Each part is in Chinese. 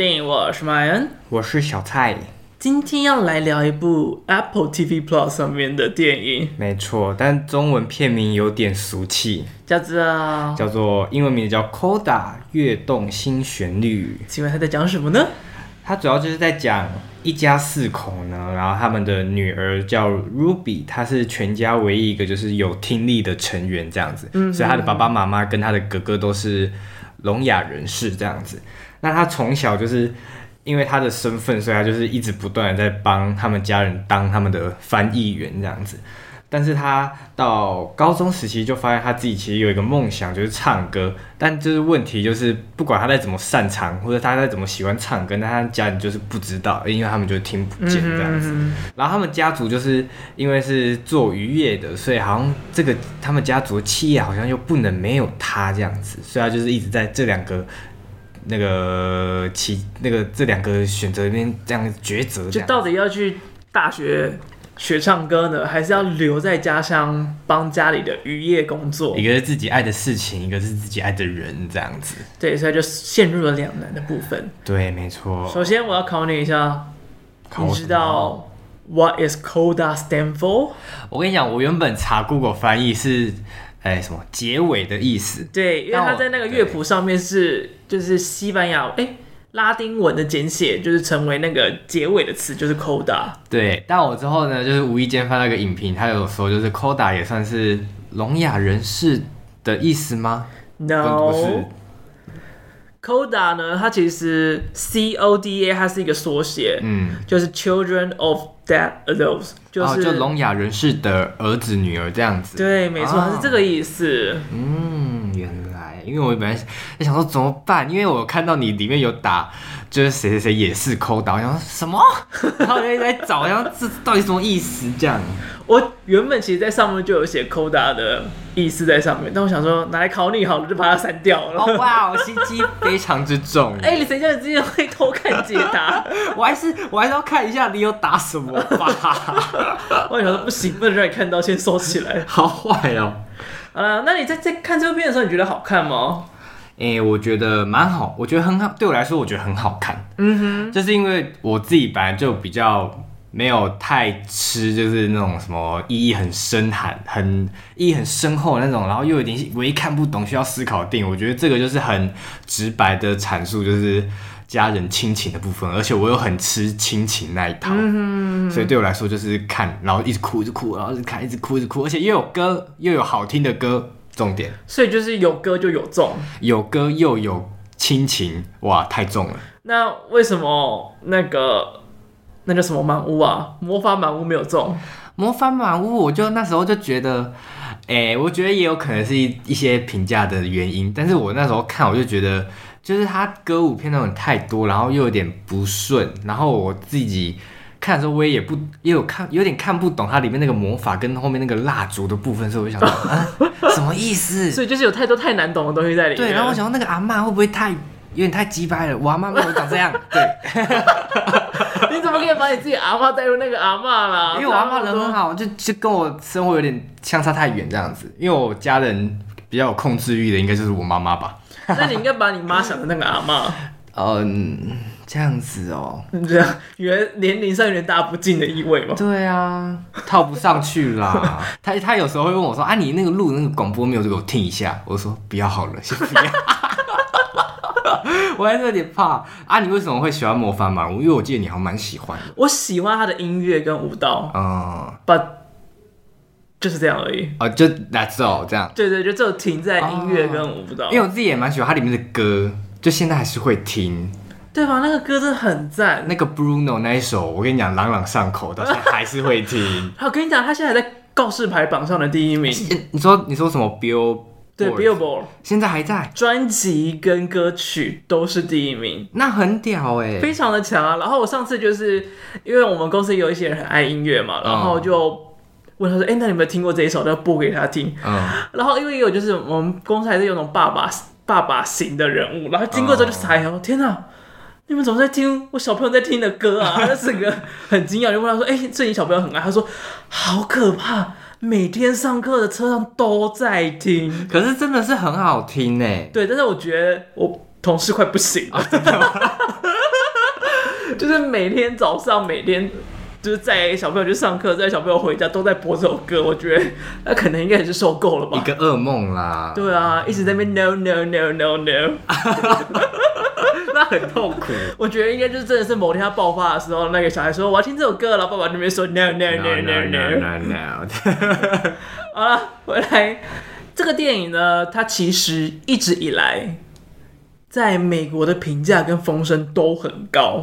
电影，我是马恩，我是小蔡。今天要来聊一部 Apple TV Plus 上面的电影，没错，但中文片名有点俗气，叫做叫做英文名叫 Coda 跃动新旋律。请问他在讲什么呢？他主要就是在讲一家四口呢，然后他们的女儿叫 Ruby，她是全家唯一一个就是有听力的成员这样子，嗯，所以他的爸爸妈妈跟他的哥哥都是聋哑人士这样子。那他从小就是。因为他的身份，所以他就是一直不断的在帮他们家人当他们的翻译员这样子。但是他到高中时期就发现他自己其实有一个梦想，就是唱歌。但就是问题就是，不管他再怎么擅长，或者他再怎么喜欢唱歌，但他家人就是不知道，因为他们就听不见这样子。然后他们家族就是因为是做渔业的，所以好像这个他们家族的企业好像又不能没有他这样子，所以他就是一直在这两个。那个其那个这两个选择里面这样抉择，就到底要去大学学唱歌呢，还是要留在家乡帮家里的渔业工作？一个是自己爱的事情，一个是自己爱的人，这样子。对，所以就陷入了两难的部分。对，没错。首先我要考你一下，你知道 What is CODA stand for？我跟你讲，我原本查 Google 翻译是。哎、欸，什么结尾的意思？对，因为它在那个乐谱上面是就是西班牙哎、欸、拉丁文的简写，就是成为那个结尾的词，就是 coda。对，但我之后呢，就是无意间翻到一个影评，他有说就是 coda 也算是聋哑人士的意思吗？No，不是。coda 呢，它其实 C O D A 它是一个缩写，嗯，就是 Children of Adults。就是、哦、就聋哑人士的儿子女儿这样子，对，没错，是这个意思。嗯，原来，因为我本来在想说怎么办，因为我看到你里面有打，就是谁谁谁也是 CODA，我想说什么，然后我就在找，然后这到底什么意思这样。我原本其实，在上面就有写 CODA 的意思在上面，但我想说拿来考你好了，就把它删掉了。哦哇，我心机非常之重。哎、欸，你谁叫你之前会偷看解答？我还是我还是要看一下你有打什么吧。我想说不行，不能让你看到，先收起来。好坏哦。好了，那你在在看这部片的时候，你觉得好看吗？哎、欸，我觉得蛮好，我觉得很好。对我来说，我觉得很好看。嗯哼，就是因为我自己本来就比较。没有太吃，就是那种什么意义很深含、很意义很深厚那种，然后又有点唯一看不懂、需要思考的电影。我觉得这个就是很直白的阐述，就是家人亲情的部分。而且我又很吃亲情那一套，嗯，所以对我来说就是看，然后一直哭，一直哭，然后一直看，一直哭，一直哭，而且又有歌，又有好听的歌，重点。所以就是有歌就有重，有歌又有亲情，哇，太重了。那为什么那个？那叫什么满屋啊？魔法满屋没有中。魔法满屋，我就那时候就觉得，哎、欸，我觉得也有可能是一一些评价的原因。但是我那时候看，我就觉得，就是他歌舞片那种太多，然后又有点不顺。然后我自己看的时候，我也不也有看，有点看不懂它里面那个魔法跟后面那个蜡烛的部分，所以我就想说，啊，什么意思？所以就是有太多太难懂的东西在里面。对，然后我想说那个阿嬷会不会太？有点太鸡掰了，我阿妈没有长这样。对，你怎么可以把你自己阿妈带入那个阿妈啦？因为我阿妈人很好，就就跟我生活有点相差太远这样子。因为我家人比较有控制欲的，应该就是我妈妈吧。那你应该把你妈想的那个阿妈。嗯，这样子哦。这样，原年龄上有点大不敬的意味吗？对啊，套不上去啦。他他有时候会问我说：“啊，你那个录那个广播没有？就给我听一下。”我说：“不要好了，先不要。” 我还是有点怕啊！你为什么会喜欢魔法满屋？因为我记得你好像蛮喜欢的。我喜欢他的音乐跟舞蹈，嗯，But 就是这样而已。哦，就 That's all 这样。对对，就只有停在音乐跟舞蹈。因为我自己也蛮喜欢它里面的歌，就现在还是会听。对吧？那个歌真的很赞。那个 Bruno 那一首，我跟你讲，朗朗上口，到现在还是会听。我跟你讲，他现在还在告示牌榜上的第一名。你说你说什么 Bill？对，Billboard 现在还在，专辑跟歌曲都是第一名，那很屌哎、欸，非常的强啊。然后我上次就是因为我们公司有一些人很爱音乐嘛，然后就问他说：“哎、欸，那你有没有听过这一首？要播给他听。”嗯，然后因为也有就是我们公司还是有那种爸爸爸爸型的人物，然后经过之后就猜哦，天哪，你们怎么在听我小朋友在听的歌啊？他整个很惊讶，就问他说：“哎、欸，这你小朋友很爱？”他说：“好可怕。”每天上课的车上都在听，可是真的是很好听呢。对，但是我觉得我同事快不行了？就是每天早上，每天就是载小朋友去上课，载小朋友回家，都在播这首歌。我觉得那可能应该也是受够了吧，一个噩梦啦。对啊，一直在那边 no no no no no，那很痛苦。我觉得应该就是真的是某天他爆发的时候，那个小孩说我要听这首歌了，爸爸那边说 no no no no no no no。好了，回来这个电影呢，它其实一直以来。在美国的评价跟风声都很高，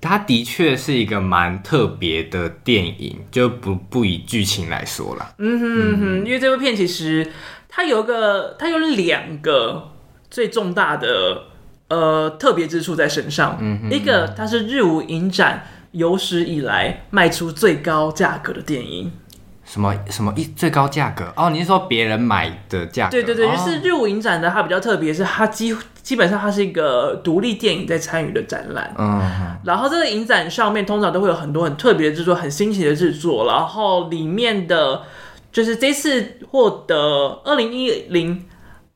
它的确是一个蛮特别的电影，就不不以剧情来说了。嗯哼嗯哼，因为这部片其实它有个它有两个最重大的呃特别之处在身上，嗯哼，一个它是日舞影展有史以来卖出最高价格的电影。什么什么一最高价格哦？你是说别人买的价格？对对对，就是日舞影展的，它比较特别，是它基基本上它是一个独立电影在参与的展览。嗯，然后这个影展上面通常都会有很多很特别的制作，很新奇的制作。然后里面的，就是这次获得二零一零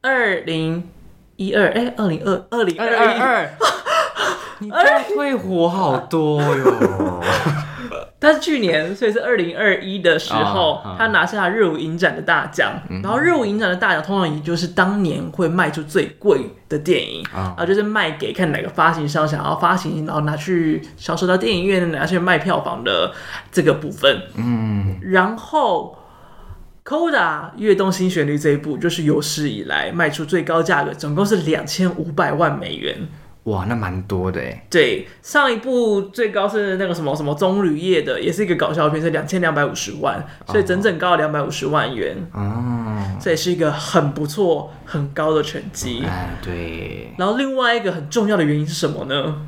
二零一二哎二零二二零二二，你这会火好多哟。他是去年，所以是二零二一的时候，哦、他拿下了日舞影展的大奖。嗯、然后日舞影展的大奖，通常也就是当年会卖出最贵的电影，哦、然后就是卖给看哪个发行商想要发行，然后拿去销售到电影院，拿去卖票房的这个部分。嗯，然后《Coda 跃动新旋律》这一部，就是有史以来卖出最高价格，总共是两千五百万美元。哇，那蛮多的哎。对，上一部最高是那个什么什么棕榈叶的，也是一个搞笑片，是两千两百五十万，所以整整高了两百五十万元。哦，这也是一个很不错、很高的成绩。哎，对。然后另外一个很重要的原因是什么呢？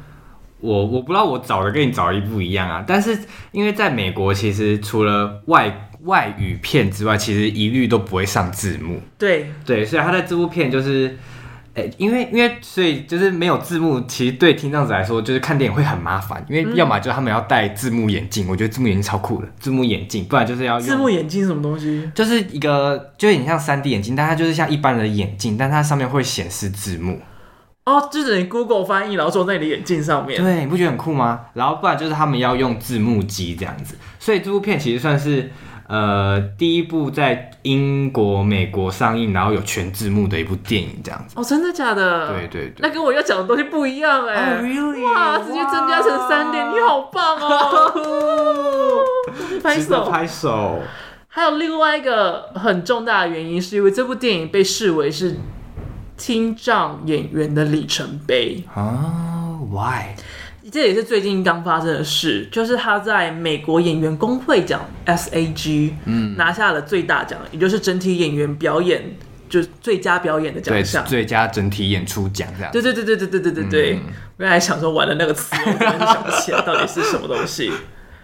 我我不知道我找的跟你找的一不一样啊，但是因为在美国，其实除了外外语片之外，其实一律都不会上字幕。对对，所以他在这部片就是。因为因为所以就是没有字幕，其实对听障者来说，就是看电影会很麻烦。因为要么就是他们要戴字幕眼镜，我觉得字幕眼镜超酷的，字幕眼镜，不然就是要用字幕眼镜是什么东西？就是一个就有点像三 D 眼镜，但它就是像一般的眼镜，但它上面会显示字幕。哦，就是你 Google 翻译，然后做在你的眼镜上面。对，你不觉得很酷吗？然后不然就是他们要用字幕机这样子，所以这部片其实算是。呃，第一部在英国、美国上映，然后有全字幕的一部电影，这样子。哦，真的假的？对对对。那跟我要讲的东西不一样哎。Oh, really? 哇，直接增加成三点，你好棒哦！拍手拍手。还有另外一个很重大的原因，是因为这部电影被视为是听障演员的里程碑啊？Why？这也是最近刚发生的事，就是他在美国演员工会奖 SAG，嗯，拿下了最大奖，也就是整体演员表演就是最佳表演的奖项，最佳整体演出奖这样。对对对对对对对对对。嗯、我刚才想说玩的那个词，我想不起来到底是什么东西。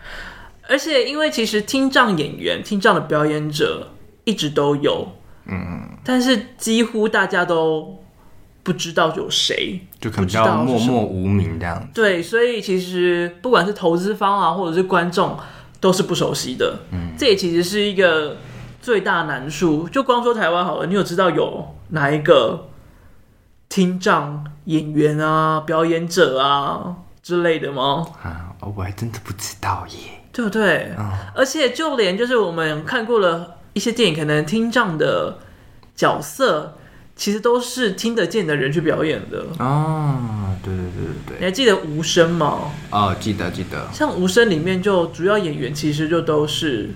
而且因为其实听障演员、听障的表演者一直都有，嗯，但是几乎大家都。不知道有谁，就可能比较默默无名这样。对，所以其实不管是投资方啊，或者是观众，都是不熟悉的。嗯，这也其实是一个最大难处。就光说台湾好了，你有知道有哪一个听障演员啊、表演者啊之类的吗？啊，我还真的不知道耶，对不对？嗯，而且就连就是我们看过了一些电影，可能听障的角色。其实都是听得见的人去表演的哦，对对对对对，你还记得无声吗？哦，记得记得。像无声里面就主要演员其实就都是，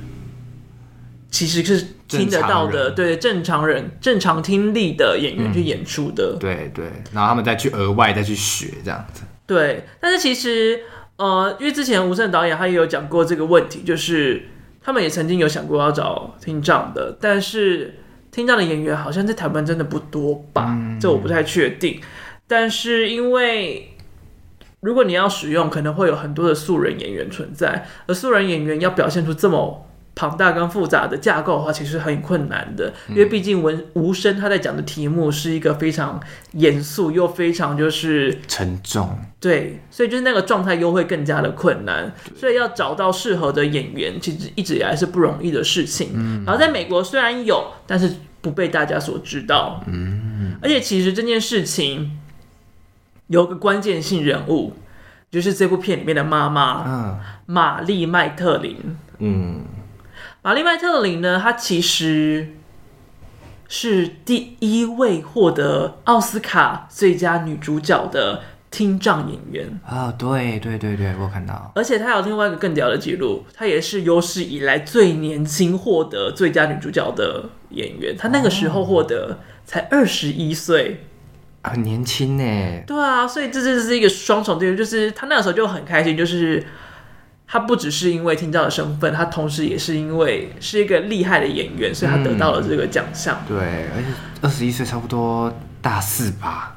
其实是听得到的，对正常人正常听力的演员去演出的，嗯、对对，然后他们再去额外再去学这样子。对，但是其实呃，因为之前无声导演他也有讲过这个问题，就是他们也曾经有想过要找听障的，但是。听到的演员好像在台湾真的不多吧？嗯、这我不太确定。但是因为如果你要使用，可能会有很多的素人演员存在，而素人演员要表现出这么庞大跟复杂的架构的话，其实很困难的。因为毕竟文无声他在讲的题目是一个非常严肃又非常就是沉重。对，所以就是那个状态又会更加的困难。所以要找到适合的演员，其实一直以来是不容易的事情。嗯、然后在美国虽然有，但是。不被大家所知道，嗯，而且其实这件事情有个关键性人物，就是这部片里面的妈妈，嗯，玛丽麦特林，嗯，玛丽麦特林呢，她其实是第一位获得奥斯卡最佳女主角的听障演员。啊，哦，对对对对，我看到，而且她有另外一个更屌的记录，她也是有史以来最年轻获得最佳女主角的演员，她那个时候获得才二十一岁。很年轻呢，对啊，所以这这是一个双重对，就是他那个时候就很开心，就是他不只是因为听障的身份，他同时也是因为是一个厉害的演员，所以他得到了这个奖项。对，而且二十一岁，差不多大四吧，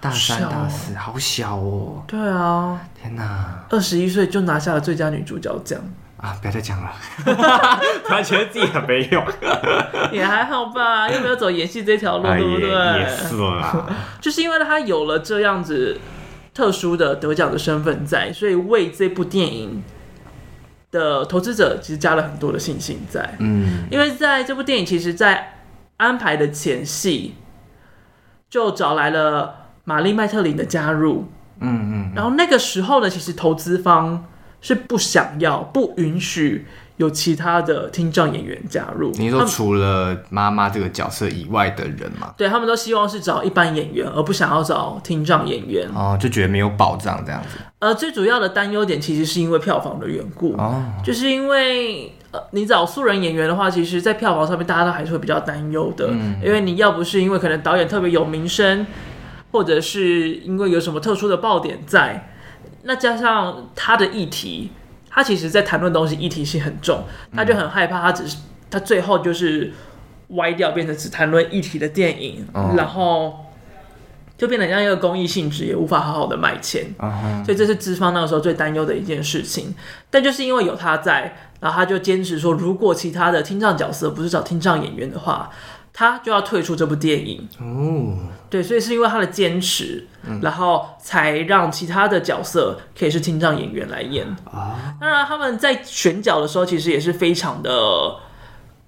大三、大四，好小哦。对啊，天哪，二十一岁就拿下了最佳女主角奖。啊！不要再讲了，突然觉得自己很没用，也还好吧，又没有走演戏这条路，对不对？也是啦，就是因为他有了这样子特殊的得奖的身份在，所以为这部电影的投资者其实加了很多的信心在。嗯，因为在这部电影，其实，在安排的前戏就找来了玛丽麦特林的加入。嗯嗯，然后那个时候呢，其实投资方。是不想要、不允许有其他的听障演员加入。你说除了妈妈这个角色以外的人吗？对，他们都希望是找一般演员，而不想要找听障演员。哦，就觉得没有保障这样子。呃，最主要的担忧点其实是因为票房的缘故。哦，就是因为呃，你找素人演员的话，其实，在票房上面大家都还是会比较担忧的。嗯，因为你要不是因为可能导演特别有名声，或者是因为有什么特殊的爆点在。那加上他的议题，他其实在谈论东西议题性很重，他就很害怕，他只是他最后就是歪掉，变成只谈论议题的电影，哦、然后就变得像一个公益性质，也无法好好的卖钱，哦、所以这是资方那个时候最担忧的一件事情。但就是因为有他在，然后他就坚持说，如果其他的听障角色不是找听障演员的话。他就要退出这部电影。哦，对，所以是因为他的坚持，嗯、然后才让其他的角色可以是听障演员来演。啊。当然，他们在选角的时候，其实也是非常的，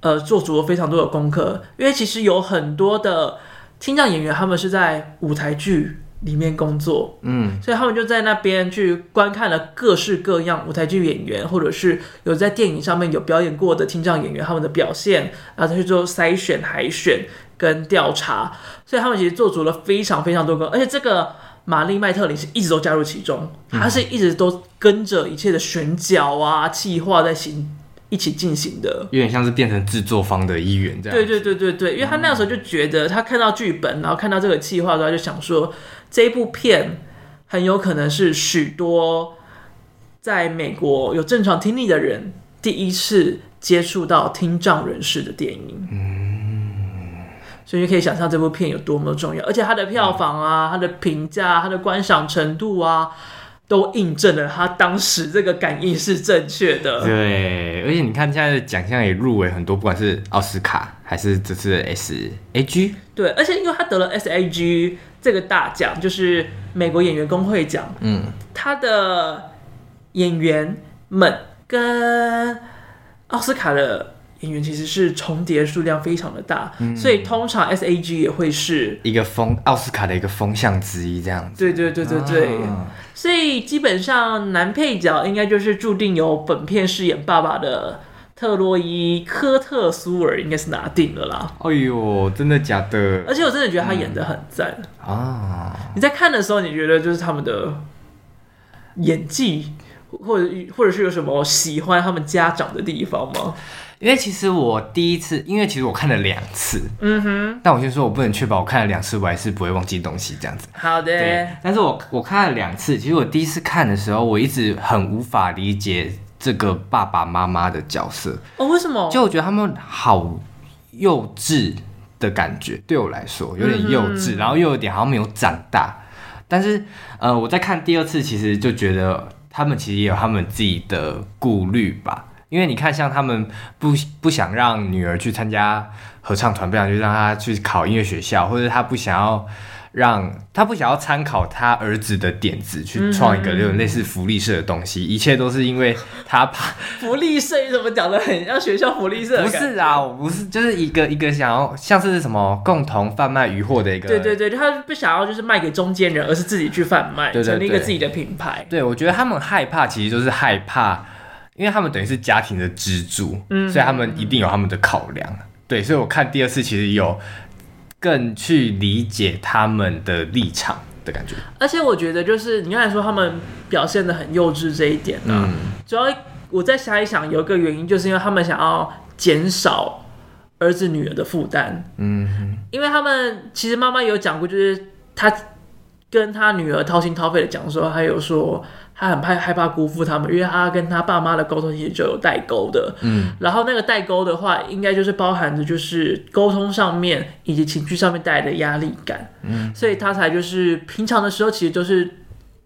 呃，做足了非常多的功课，因为其实有很多的听障演员，他们是在舞台剧里面工作，嗯，所以他们就在那边去观看了各式各样舞台剧演员，或者是有在电影上面有表演过的听障演员他们的表现，然后再去做筛选、海选跟调查，所以他们其实做足了非常非常多个，而且这个玛丽麦特林是一直都加入其中，他是一直都跟着一切的选角啊、计划在行一起进行的，有点像是变成制作方的一员这样。对对对对对，因为他那个时候就觉得他看到剧本，然后看到这个计划的时候，他就想说。这部片很有可能是许多在美国有正常听力的人第一次接触到听障人士的电影，嗯，所以你可以想象这部片有多么重要，而且它的票房啊、它的评价、它的观赏程度啊，都印证了他当时这个感应是正确的。对，而且你看现在的奖项也入围很多，不管是奥斯卡还是这次的 SAG。对，而且因为他得了 SAG。这个大奖就是美国演员工会奖，嗯，他的演员们跟奥斯卡的演员其实是重叠数量非常的大，嗯，所以通常 SAG 也会是一个风奥斯卡的一个风向之一，这样子。对对对对对，啊，所以基本上男配角应该就是注定由本片饰演爸爸的。特洛伊·科特苏尔应该是拿定了啦！哎呦，真的假的？而且我真的觉得他演的很赞、嗯、啊！你在看的时候，你觉得就是他们的演技，或者或者是有什么喜欢他们家长的地方吗？因为其实我第一次，因为其实我看了两次，嗯哼。但我先说，我不能确保我看了两次，我还是不会忘记东西这样子。好的。对，但是我我看了两次，其实我第一次看的时候，我一直很无法理解。这个爸爸妈妈的角色哦，为什么？就我觉得他们好幼稚的感觉，对我来说有点幼稚，嗯、然后又有点好像没有长大。但是，呃，我在看第二次，其实就觉得他们其实也有他们自己的顾虑吧。因为你看，像他们不不想让女儿去参加合唱团，不想去让她去考音乐学校，或者他不想要让他不想要参考他儿子的点子去创一个这种类似福利社的东西，嗯、一切都是因为他怕 福利社怎么讲的很像学校福利社？不是啊，我不是，就是一个一个想要像是什么共同贩卖鱼货的一个，对对对，他不想要就是卖给中间人，而是自己去贩卖，成立一个自己的品牌。对，我觉得他们害怕，其实就是害怕，因为他们等于是家庭的支柱，嗯，所以他们一定有他们的考量。对，所以我看第二次其实有。更去理解他们的立场的感觉，而且我觉得就是你刚才说他们表现的很幼稚这一点呢、啊，嗯、主要我再想一想，有一个原因就是因为他们想要减少儿子女儿的负担，嗯，因为他们其实妈妈有讲过，就是他跟他女儿掏心掏肺的讲说，还有说。他很怕害怕辜负他们，因为他跟他爸妈的沟通其实就有代沟的。嗯，然后那个代沟的话，应该就是包含着就是沟通上面以及情绪上面带来的压力感。嗯，所以他才就是平常的时候，其实就是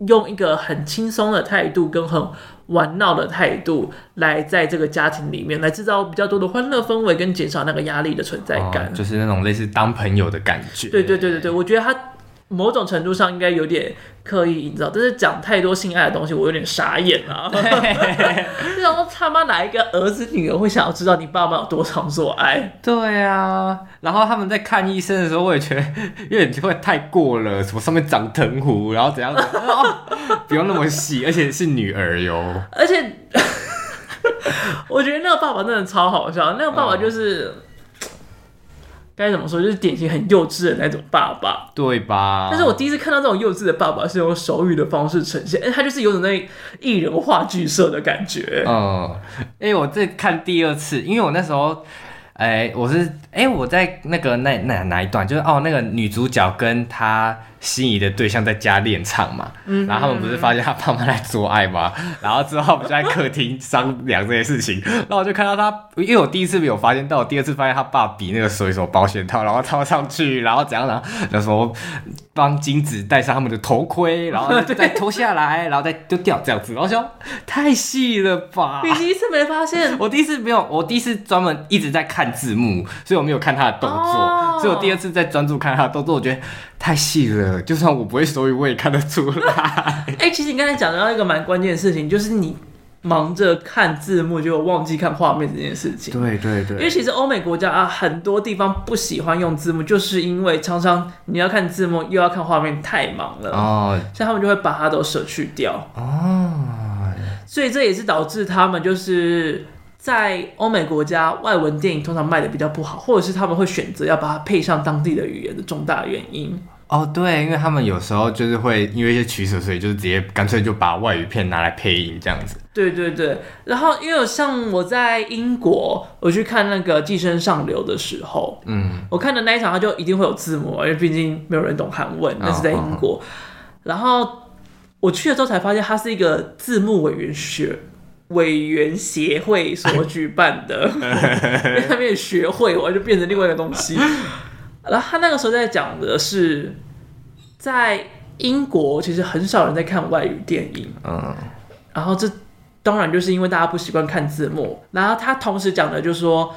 用一个很轻松的态度跟很玩闹的态度来在这个家庭里面来制造比较多的欢乐氛围，跟减少那个压力的存在感。哦，就是那种类似当朋友的感觉。对对对对对，我觉得他。某种程度上应该有点刻意营造，但是讲太多性爱的东西，我有点傻眼啊！就想说他妈哪一个儿子女儿会想要知道你爸妈有多常做爱？对啊，然后他们在看医生的时候，我也觉得 有点会太过了，什么上面长藤壶，然后怎样怎样、哦，不用那么细，而且是女儿哟。而且我觉得那个爸爸真的超好笑，那个爸爸就是。嗯该怎么说？就是典型很幼稚的那种爸爸，对吧？但是我第一次看到这种幼稚的爸爸是用手语的方式呈现，哎，他就是有种那艺人话剧社的感觉。嗯，哎，我在看第二次，因为我那时候，哎，我是哎，我在那个那那哪一段，就是哦，那个女主角跟她。心仪的对象在家练唱嘛，嗯、然后他们不是发现他爸妈在做爱吗？然后之后我们就在客厅商量这些事情，然后我就看到他，因为我第一次没有发现到，我第二次发现他爸比那个水手保险套，然后套上去，然后怎样呢？就说帮金子戴上他们的头盔，然后再脱下来，然后再丢掉这样子，然后说太细了吧？你第一次没发现？我第一次没有，我第一次专门一直在看字幕，所以我没有看他的动作，哦、所以我第二次在专注看他的动作，我觉得太细了。就算我不会手语，我也看得出来。哎、欸，其实你刚才讲到一个蛮关键的事情，就是你忙着看字幕，就忘记看画面这件事情。对对对。因为其实欧美国家啊，很多地方不喜欢用字幕，就是因为常常你要看字幕又要看画面，太忙了哦。所以他们就会把它都舍去掉哦。所以这也是导致他们就是在欧美国家外文电影通常卖的比较不好，或者是他们会选择要把它配上当地的语言的重大原因。哦，对，因为他们有时候就是会因为一些取舍，所以就是直接干脆就把外语片拿来配音这样子。对对对，然后因为像我在英国，我去看那个《寄生上流》的时候，嗯，我看的那一场，它就一定会有字幕，因为毕竟没有人懂韩文，那是在英国。哦、然后我去了之后才发现，它是一个字幕委员学委员协会所举办的，因为他们学会，我就变成另外一个东西。然后他那个时候在讲的是，在英国其实很少人在看外语电影，嗯，然后这当然就是因为大家不习惯看字幕。然后他同时讲的就是说。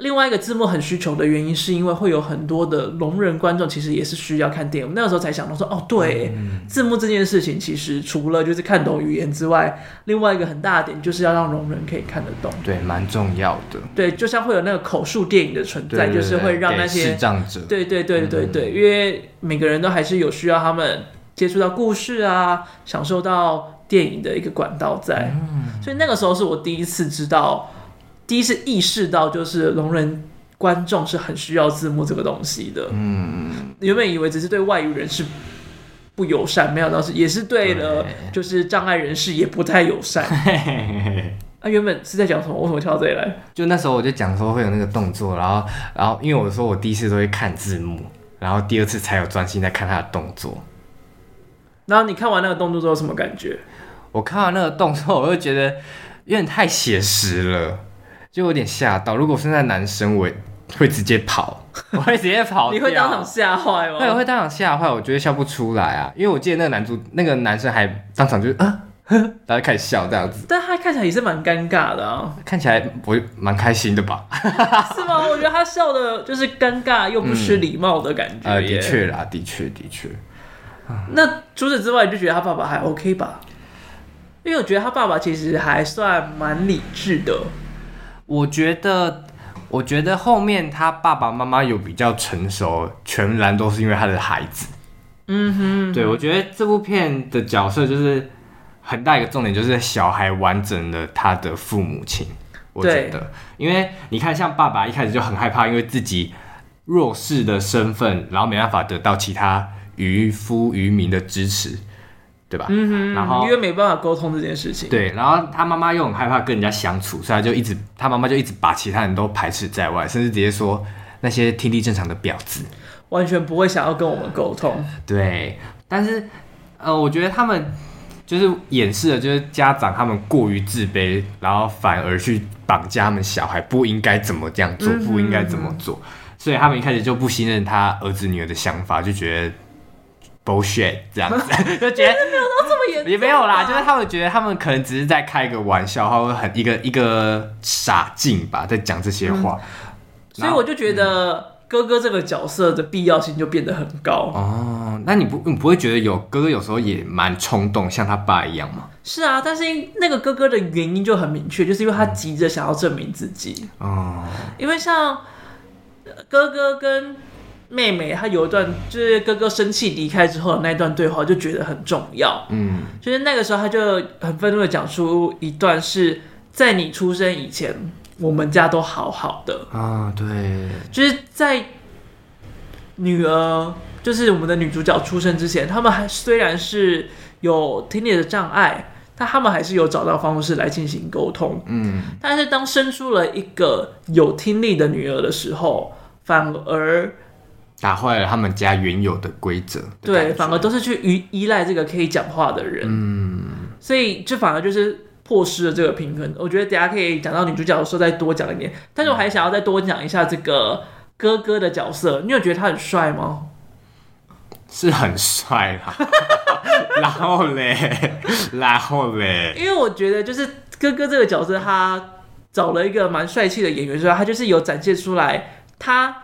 另外一个字幕很需求的原因，是因为会有很多的聋人观众，其实也是需要看电影。那个时候才想到说，哦，对，嗯、字幕这件事情，其实除了就是看懂语言之外，另外一个很大的点就是要让聋人可以看得懂。对，蛮重要的。对，就像会有那个口述电影的存在，就是会让那些视障者。对对对对对，嗯、因为每个人都还是有需要他们接触到故事啊，享受到电影的一个管道在。嗯、所以那个时候是我第一次知道。第一次意识到，就是聋人观众是很需要字幕这个东西的。嗯，原本以为只是对外语人士不友善，没想到是也是对了，就是障碍人士也不太友善。啊，原本是在讲什么？为什么跳到这里来？就那时候我就讲说会有那个动作，然后，然后因为我说我第一次都会看字幕，然后第二次才有专心在看他的动作。然后你看完那个动作之后什么感觉？我看完那个动作，我就觉得有点太写实了。就有点吓到，如果是那男生，我会直接跑，我会直接跑。你会当场吓坏吗？会，会当场吓坏，我觉得笑不出来啊，因为我记得那个男主，那个男生还当场就啊，大家开始笑这样子。但他看起来也是蛮尴尬的啊，看起来我蛮开心的吧？是吗？我觉得他笑的就是尴尬又不失礼貌的感觉。呃，的确啦，的确的确。那除此之外，你就觉得他爸爸还 OK 吧？因为我觉得他爸爸其实还算蛮理智的。我觉得，我觉得后面他爸爸妈妈有比较成熟，全然都是因为他的孩子。嗯哼，对，我觉得这部片的角色就是很大一个重点，就是小孩完整了他的父母亲。我觉得，因为你看，像爸爸一开始就很害怕，因为自己弱势的身份，然后没办法得到其他渔夫渔民的支持。对吧？嗯哼，然后因为没办法沟通这件事情。对，然后他妈妈又很害怕跟人家相处，所以他就一直，他妈妈就一直把其他人都排斥在外，甚至直接说那些听力正常的婊子，完全不会想要跟我们沟通。对，但是呃，我觉得他们就是掩饰了，就是家长他们过于自卑，然后反而去绑架他们小孩，不应该怎么这样做，嗯、不应该怎么做，所以他们一开始就不信任他儿子女儿的想法，就觉得。Bullshit 这样子，就觉得没有到这么严重，也没有啦，就是他们觉得他们可能只是在开个玩笑，或者很一个一个傻劲吧，在讲这些话。嗯、所以我就觉得哥哥这个角色的必要性就变得很高。哦，那你不你不会觉得有哥哥有时候也蛮冲动，像他爸一样吗？是啊，但是那个哥哥的原因就很明确，就是因为他急着想要证明自己。哦，因为像哥哥跟。妹妹，她有一段就是哥哥生气离开之后的那一段对话，就觉得很重要。嗯，就是那个时候，她就很愤怒的讲出一段是在你出生以前，我们家都好好的啊。对，就是在女儿，就是我们的女主角出生之前，他们还虽然是有听力的障碍，但他们还是有找到方式来进行沟通。嗯，但是当生出了一个有听力的女儿的时候，反而。打坏了他们家原有的规则，对，反而都是去依依赖这个可以讲话的人，嗯，所以就反而就是破失了这个平衡。我觉得等下可以讲到女主角的时候再多讲一点，但是我还想要再多讲一下这个哥哥的角色。你有觉得他很帅吗？是很帅啦，然后嘞，然后嘞，因为我觉得就是哥哥这个角色，他找了一个蛮帅气的演员，所以他就是有展现出来他。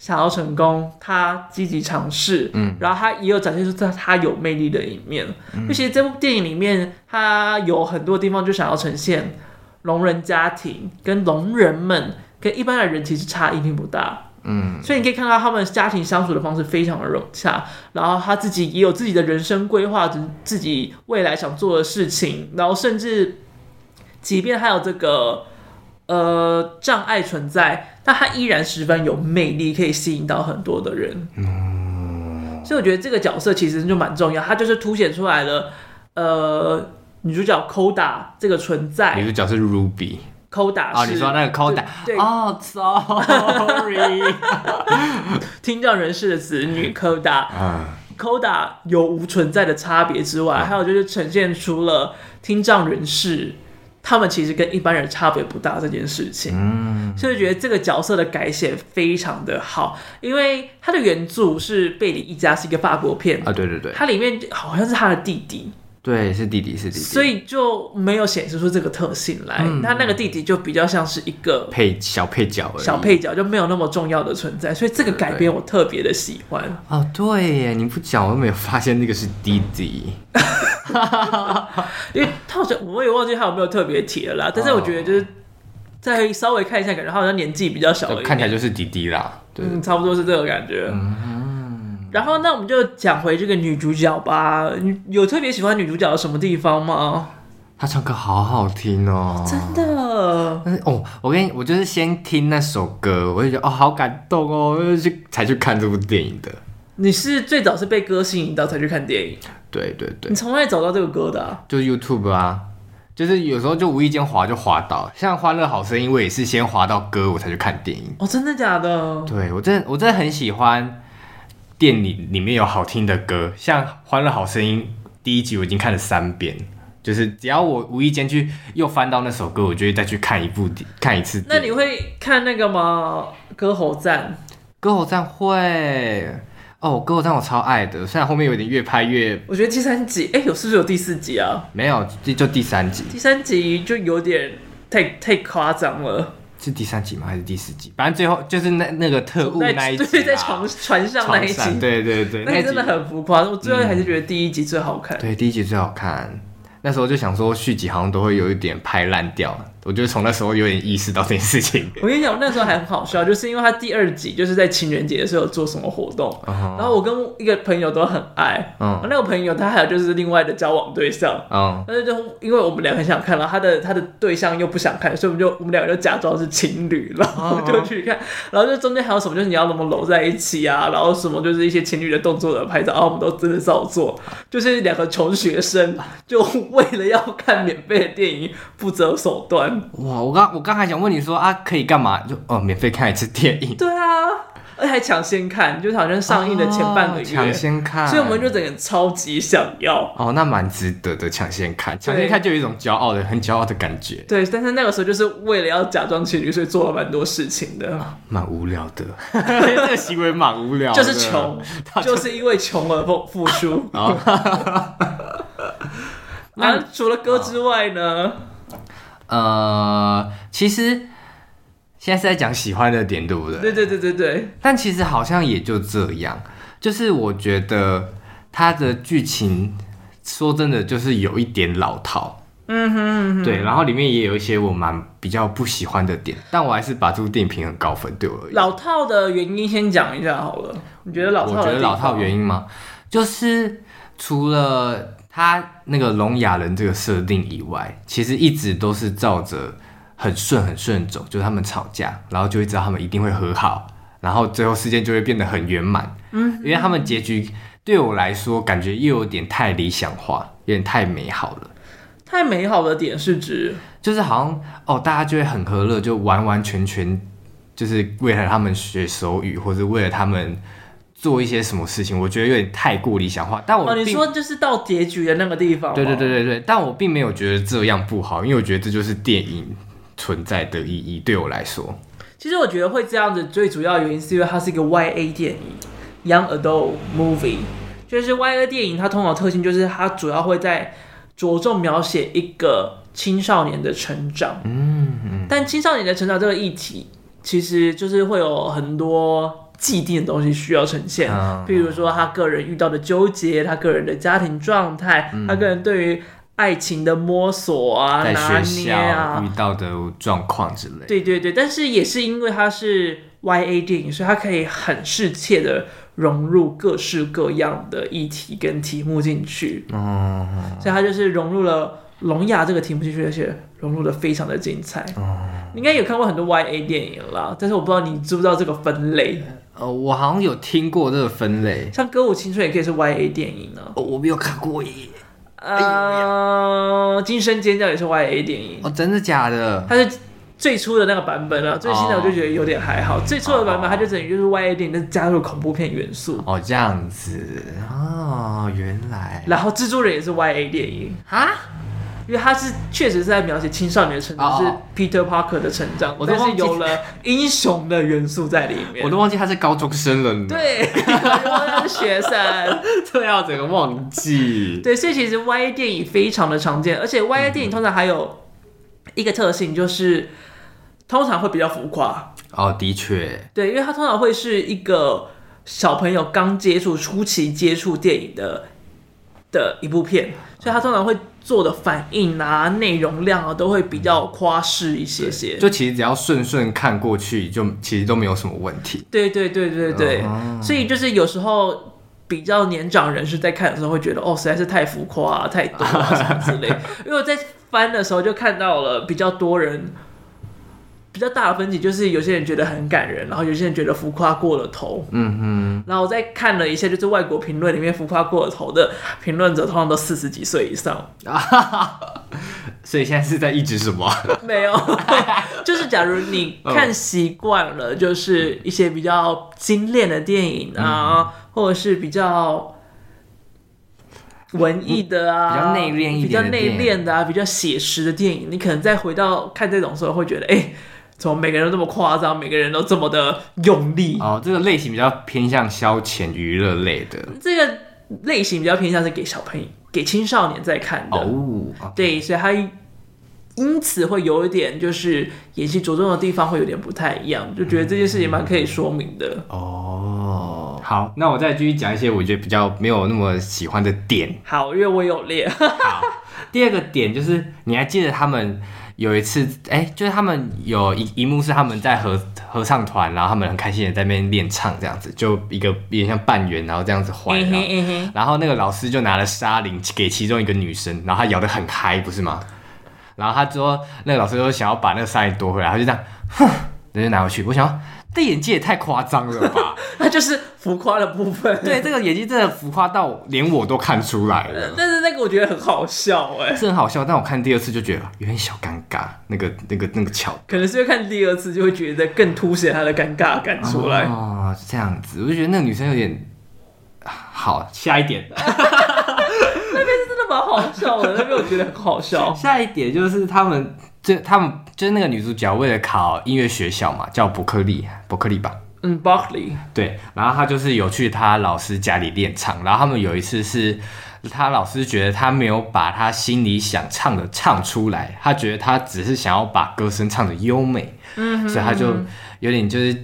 想要成功，他积极尝试，嗯，然后他也有展现出他他有魅力的一面。嗯，其实这部电影里面，他有很多地方就想要呈现聋人家庭跟聋人们跟一般的人其实差异并不大，嗯，所以你可以看到他们家庭相处的方式非常的融洽，然后他自己也有自己的人生规划，自己未来想做的事情，然后甚至即便还有这个。呃，障碍存在，但他依然十分有魅力，可以吸引到很多的人。嗯，所以我觉得这个角色其实就蛮重要，他就是凸显出来了，呃，女主角 Koda 这个存在。女主角是 Ruby，Koda 哦，你说那个 Koda，哦，sorry，听障人士的子女 Koda，嗯，Koda 有无存在的差别之外，嗯、还有就是呈现出了听障人士。他们其实跟一般人差别不大这件事情，嗯，所以觉得这个角色的改写非常的好，因为他的原著是《贝里一家》是一个法国片。啊，对对对，它里面好像是他的弟弟，对，是弟弟是弟弟，所以就没有显示出这个特性来，嗯、他那个弟弟就比较像是一个配小配角而已，小配角就没有那么重要的存在，所以这个改编我特别的喜欢。哦，对耶，你不讲我都没有发现那个是弟弟。因为他好像我也忘记他有没有特别提了啦，但是我觉得就是再稍微看一下，感觉他好像年纪比较小，看起来就是弟弟啦，对，嗯，差不多是这个感觉。嗯，然后那我们就讲回这个女主角吧，有特别喜欢女主角的什么地方吗？她唱歌好好听哦，真的。但是哦，我跟你，我就是先听那首歌，我就觉得哦，好感动哦，就去才去看这部电影的。你是最早是被歌吸引到才去看电影？对对对。你从哪里找到这个歌的啊？就是 YouTube 啊，就是有时候就无意间滑就滑到，像《欢乐好声音》，我也是先滑到歌我才去看电影。哦，真的假的？对，我真的我真的很喜欢电影里面有好听的歌，像《欢乐好声音》第一集我已经看了三遍，就是只要我无意间去又翻到那首歌，我就会再去看一部看一次。那你会看那个吗？歌喉赞？歌喉赞会。哦，歌舞探我超爱的，虽然后面有点越拍越……我觉得第三集，哎、欸，有是不是有第四集啊？没有，就就第三集。第三集就有点太太夸张了。是第三集吗？还是第四集？反正最后就是那那个特务那一集，对，在船船 上那一集，对对对，那真的很浮夸。我最后还是觉得第一集最好看。对，第一集最好看。那时候就想说续集好像都会有一点拍烂掉。我就从那时候有点意识到这件事情。我跟你讲，我那时候还很好笑，就是因为他第二集就是在情人节的时候做什么活动，uh -huh. 然后我跟一个朋友都很爱，嗯、uh -huh.，那个朋友他还有就是另外的交往对象，嗯，但是就因为我们俩很想看，然后他的他的对象又不想看，所以我们就我们两个就假装是情侣，然后 就去看，uh. 然后就中间还有什么就是你要怎么搂在一起啊，然后什么就是一些情侣的动作的拍照，然后我们都真的照做，就是两个穷学生就为了要看免费的电影不择手段。哇，我刚。我刚还想问你说啊，可以干嘛？就哦，免费看一次电影。对啊，而且还抢先看，就是好像上映的前半个月抢、哦、先看，所以我们就整个超级想要。哦，那蛮值得的，抢先看，抢先看就有一种骄傲的、很骄傲的感觉。对，但是那个时候就是为了要假装情侣，所以做了蛮多事情的，蛮无聊的。这个行为蛮无聊的，就是穷，就是因为穷而付付出。那除了歌之外呢？呃，其实现在是在讲喜欢的点，对不对？对对对对对。但其实好像也就这样，就是我觉得它的剧情说真的就是有一点老套，嗯哼，嗯哼，对。然后里面也有一些我蛮比较不喜欢的点，但我还是把这部电影评很高分，对我而言。老套的原因先讲一下好了。你觉得老套？我觉得老套原因吗？就是除了。他那个聋哑人这个设定以外，其实一直都是照着很顺很顺走，就是他们吵架，然后就会知道他们一定会和好，然后最后事件就会变得很圆满。嗯，因为他们结局对我来说感觉又有点太理想化，有点太美好了。太美好的点是指，就是好像哦，大家就会很和乐，就完完全全就是为了他们学手语，或者为了他们。做一些什么事情，我觉得有点太过理想化。但我、哦、你说就是到结局的那个地方，对对对对对。但我并没有觉得这样不好，因为我觉得这就是电影存在的意义。对我来说，其实我觉得会这样子，最主要原因是因为它是一个 YA 电影，Young Adult Movie，就是 YA 电影，它通常特性就是它主要会在着重描写一个青少年的成长。嗯嗯。但青少年的成长这个议题，其实就是会有很多。既定的东西需要呈现，比如说他个人遇到的纠结，他个人的家庭状态，他个人对于爱情的摸索啊、拿捏啊，遇到的状况之类。对对对，但是也是因为它是 YA 电影，所以它可以很适切的融入各式各样的议题跟题目进去。哦，所以他就是融入了聋哑这个题目进去，而且融入的非常的精彩。哦，你应该有看过很多 YA 电影啦，但是我不知道你知不知道这个分类。呃，我好像有听过这个分类，像《歌舞青春》也可以是 YA 电影呢。哦，我没有看过耶。呃，《惊声尖叫》也是 YA 电影。哦，真的假的？它是最初的那个版本啊，最新的我就觉得有点还好。哦、最初的版本它就等于就是 YA 电影，但是加入恐怖片元素。哦，这样子哦，原来。然后《蜘蛛人》也是 YA 电影啊。因为他是确实是在描写青少年的成长，是 Peter Parker 的成长，但是有了英雄的元素在里面。我都忘记他是高中生了。对，他是学生，这要整个忘记？对，所以其实 YA 电影非常的常见，而且 YA 电影通常还有一个特性，就是通常会比较浮夸。哦，的确，对，因为它通常会是一个小朋友刚接触、初期接触电影的的一部片，所以他通常会。做的反应啊，内容量啊，都会比较夸饰一些些。就其实只要顺顺看过去，就其实都没有什么问题。对对对对对，哦，所以就是有时候比较年长人士在看的时候，会觉得哦，实在是太浮夸啊，太多啊什么之类。因为我在翻的时候就看到了比较多人。比较大的分歧就是有些人觉得很感人，然后有些人觉得浮夸过了头。嗯嗯。然后我再看了一下，就是外国评论里面浮夸过了头的评论者，通常都四十几岁以上。所以现在是在一直什么？没有，就是假如你看习惯了，就是一些比较精炼的电影啊，嗯、或者是比较文艺的啊，比较内敛一点、比较内敛的啊，比较写实的电影，你可能再回到看这种时候，会觉得哎。欸怎么每个人都这么夸张，每个人都这么的用力。哦，这个类型比较偏向消遣娱乐类的。这个类型比较偏向是给小朋友、给青少年在看的。哦，对，所以他因此会有一点就是演戏着重的地方会有点不太一样，就觉得这件事情蛮可以说明的。哦，好，那我再继续讲一些我觉得比较没有那么喜欢的点。好，因为我有练。好，第二个点就是你还记得他们有一次，哎、欸，就是他们有一一幕是他们在合合唱团，然后他们很开心的在那边练唱，这样子，就一个有点像半圆，然后这样子环，然后那个老师就拿了沙林给其中一个女生，然后她摇得很嗨，不是吗？然后他说，那个老师说想要把那个沙林夺回来，他就这样，哼，人就拿回去。我想，这演技也太夸张了吧？那就是浮夸的部分。对，这个演技真的浮夸到连我都看出来了。但是那个我觉得很好笑，哎，是很好笑。但我看第二次就觉得有点小尴尬，那个、那个、那个巧，可能是因为看第二次就会觉得更凸显他的尴尬感出来。哦，这样子，我就觉得那个女生有点好。下一点。那边是真的蛮好笑的，那边我觉得很好笑。下一点就是他们，就他们就是那个女主角为了考音乐学校嘛，叫伯克利，伯克利吧。嗯，Berkeley。对，然后她就是有去她老师家里练唱，然后他们有一次是，她老师觉得她没有把她心里想唱的唱出来，她觉得她只是想要把歌声唱的优美，嗯，所以她就有点就是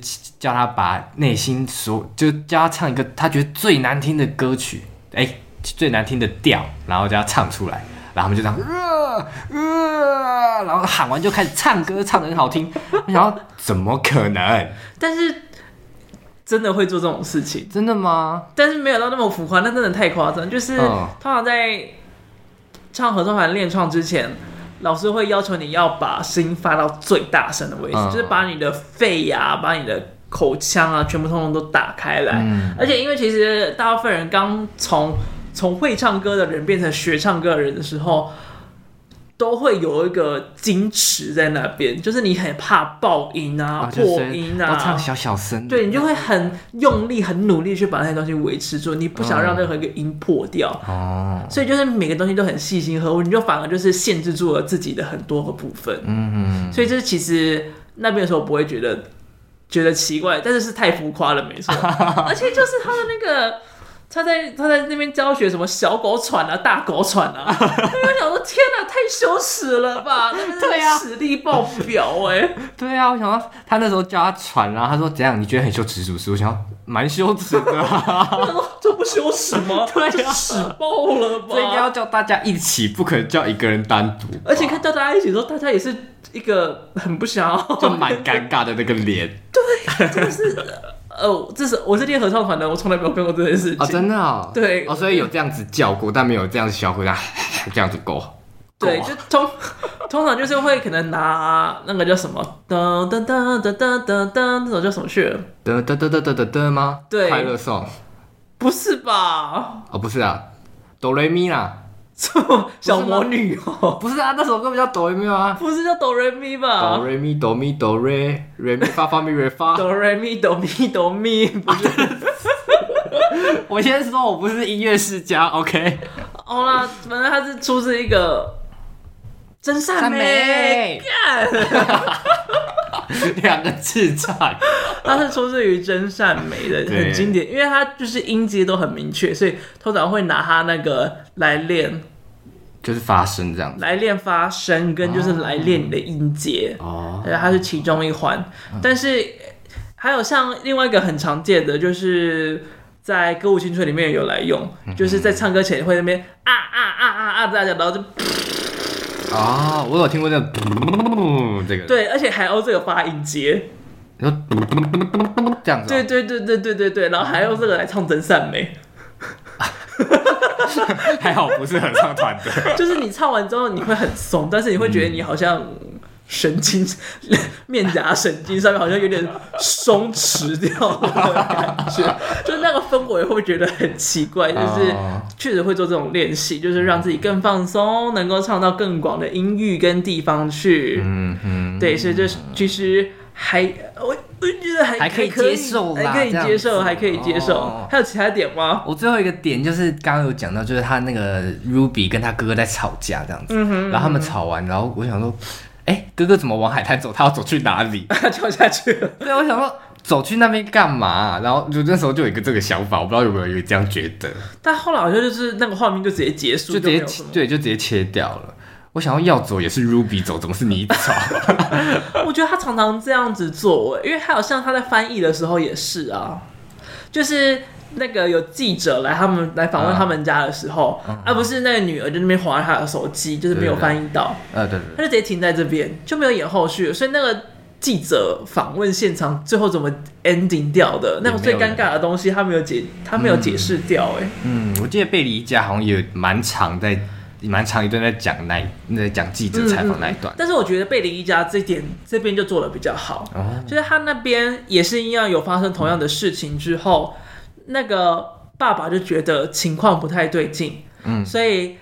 叫她把内心所就叫她唱一个她觉得最难听的歌曲，哎、欸。最难听的调，然后叫她唱出来，然后他们就这样，呃呃，然后喊完就开始唱歌，唱的很好听。然后怎么可能？但是真的会做这种事情？真的吗？但是没有到那么浮夸，那真的太夸张。就是、嗯、通常在唱合唱团练唱之前，老师会要求你要把声音发到最大声的位置，嗯、就是把你的肺呀、啊，把你的口腔啊，全部通通都打开来。嗯、而且因为其实大部分人刚从从会唱歌的人变成学唱歌的人的时候，都会有一个矜持在那边，就是你很怕爆音啊、破音啊，唱小小声，对，你就会很用力、很努力去把那些东西维持住，你不想让任何一个音破掉。哦，所以就是每个东西都很细心呵护，你就反而就是限制住了自己的很多个部分。嗯嗯，所以就是其实那边的时候不会觉得觉得奇怪，但是是太浮夸了，没错。而且就是他的那个。他在他在那边教学什么小狗喘啊，大狗喘啊，我想说天哪，太羞耻了吧？对啊，实力爆表哎、欸。对啊，我想到他那时候教他喘，然后他说怎样？你觉得很羞耻是不是？我想蛮羞耻的、啊。这不羞耻吗？对呀、啊，屎爆了吧？这应该要叫大家一起，不可能叫一个人单独。而且看叫大家一起的时候，大家也是一个很不想要，就蛮尴尬的那个脸。对，真的是。哦，这是我是练合唱团的，我从来没有干过这件事情。哦，真的哦。对，哦，所以有这样子叫过，但没有这样子小回答，这样子过。对，就通通常就是会可能拿那个叫什么噔噔噔噔噔噔噔，那首叫什么去？噔噔噔噔噔噔噔吗？对，快乐颂。不是吧？哦，不是啊，哆来咪啦。小魔女哦，不是啊，那首歌不叫哆瑞咪吗？不是叫哆瑞咪吧？哆瑞咪哆咪哆瑞瑞咪发发咪瑞发。哆瑞咪哆咪哆咪，不是。我先说我不是音乐世家，OK。好啦，反正他是出自一个真善美。两个字差，它是出自于真善美的，很经典，因为它就是音阶都很明确，所以通常会拿它那个来练，就是发声这样子，来练发声跟就是来练你的音阶。哦，对，它是其中一环。但是还有像另外一个很常见的，就是在歌舞青春里面有来用，就是在唱歌前会那边啊啊啊啊啊大家然后就。啊、哦，我有听过这个，这个。对，而且还有这个发音节，然后这样子，对对对对对对对，然后还用这个来唱真善美，还好不是很唱团的，就是你唱完之后你会很松，但是你会觉得你好像。神经面颊神经上面好像有点松弛掉的感觉，就是那个氛围会不会觉得很奇怪？就是确实会做这种练习，就是让自己更放松，能够唱到更广的音域跟地方去。嗯嗯，对，所以这其实还我我觉得还还可以接受，还可以接受，还可以接受。还有其他点吗？我最后一个点就是刚刚有讲到，就是他那个 Ruby 跟他哥哥在吵架这样子，然后他们吵完，然后我想说。哎、欸，哥哥怎么往海滩走？他要走去哪里？他跳下去了。对，我想说走去那边干嘛？然后就那时候就有一个这个想法，我不知道有没有有这样觉得。但后来好像就是那个画面就直接结束，就直接就对，就直接切掉了。我想要要走也是 Ruby 走，怎么是你走？我觉得他常常这样子做，因为还有像他在翻译的时候也是啊，就是那个有记者来他们来访问他们家的时候，啊、不是那个女儿就那边划她的手机，就是没有翻译到，呃，对，对，对，他就直接停在这边，就没有演后续，所以那个记者访问现场最后怎么 ending 掉的，那种最尴尬的东西他没有解，他没有解释掉，哎，嗯，我记得贝里一家好像也蛮长在。蛮长一段在讲那在讲记者采访那一段，嗯嗯，但是我觉得贝林一家这点这边就做的比较好，哦，就是他那边也是一样有发生同样的事情之后，嗯，那个爸爸就觉得情况不太对劲，嗯，所以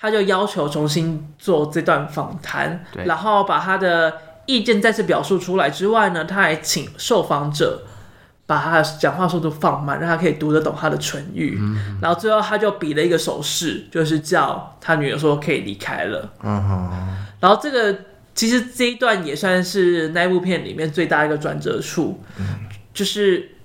他就要求重新做这段访谈，然后把他的意见再次表述出来之外呢，他还请受访者。把他的讲话速度放慢，让他可以读得懂他的唇语。嗯，然后最后他就比了一个手势，就是叫他女儿说可以离开了。嗯，然后这个其实这一段也算是那部片里面最大一个转折处，嗯，就是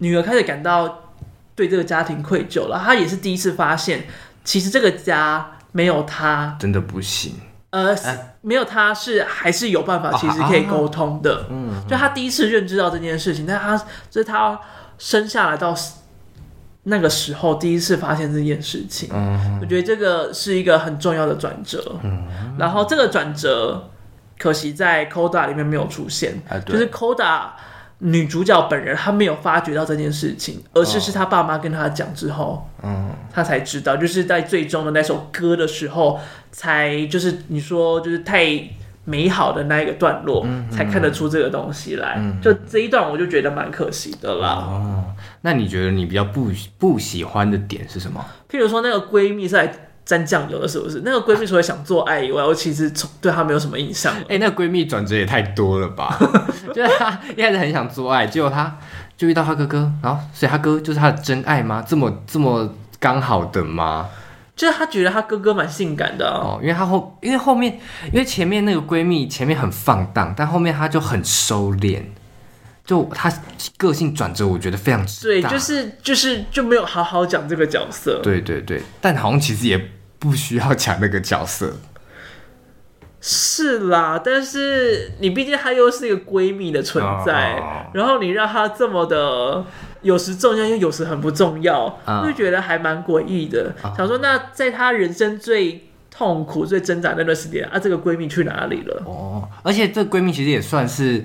女儿开始感到对这个家庭愧疚了。她也是第一次发现，其实这个家没有她真的不行。呃，没有，他是还是有办法，其实可以沟通的。嗯，就她第一次认知到这件事情，但他就是她生下来到那个时候第一次发现这件事情。嗯，我觉得这个是一个很重要的转折。嗯，然后这个转折可惜在 Coda 里面没有出现，就是 Coda。女主角本人她没有发觉到这件事情，而是是她爸妈跟她讲之后，嗯，她才知道，就是在最终的那首歌的时候，才就是你说就是太美好的那一个段落，嗯，才看得出这个东西来。嗯，就这一段我就觉得蛮可惜的啦。哦，那你觉得你比较不不喜欢的点是什么？譬如说那个闺蜜在。沾酱油的是不是？那个闺蜜除了想做爱以外，我其实从对她没有什么印象。哎、欸，那个闺蜜转折也太多了吧？就是她一开始很想做爱，结果她就遇到她哥哥，然后所以她哥就是她的真爱吗？这么这么刚好的吗？就是她觉得她哥哥蛮性感的、啊、哦，因为她后因为后面因为前面那个闺蜜前面很放荡，但后面她就很收敛，就她个性转折，我觉得非常之对，就是就是就没有好好讲这个角色。对对对，但好像其实也。不需要讲那个角色，是啦，但是你毕竟她又是一个闺蜜的存在，哦，然后你让她这么的有时重要，又有时很不重要，哦，就觉得还蛮诡异的，哦。想说，那在她人生最痛苦、最挣扎那段时间啊，这个闺蜜去哪里了？哦，而且这闺蜜其实也算是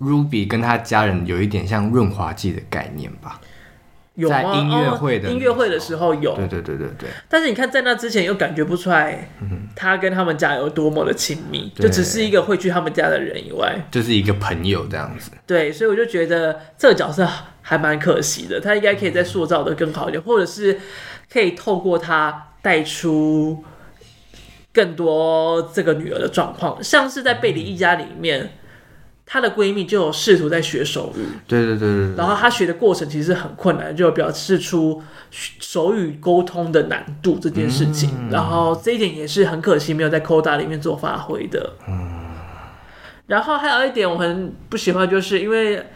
Ruby 跟他家人有一点像润滑剂的概念吧。有在音乐会的、哦、音乐会的时候有，对对对对对。但是你看，在那之前又感觉不出来，他跟他们家有多么的亲密，就只是一个会去他们家的人以外，就是一个朋友这样子。对，所以我就觉得这个角色还蛮可惜的，他应该可以再塑造的更好一点，或者是可以透过他带出更多这个女儿的状况，像是在贝里一家里面。她的闺蜜就有试图在学手语，对对对对，然后她学的过程其实很困难，就表示出手语沟通的难度这件事情，嗯，然后这一点也是很可惜没有在 Coda 里面做发挥的。嗯，然后还有一点我很不喜欢，就是因为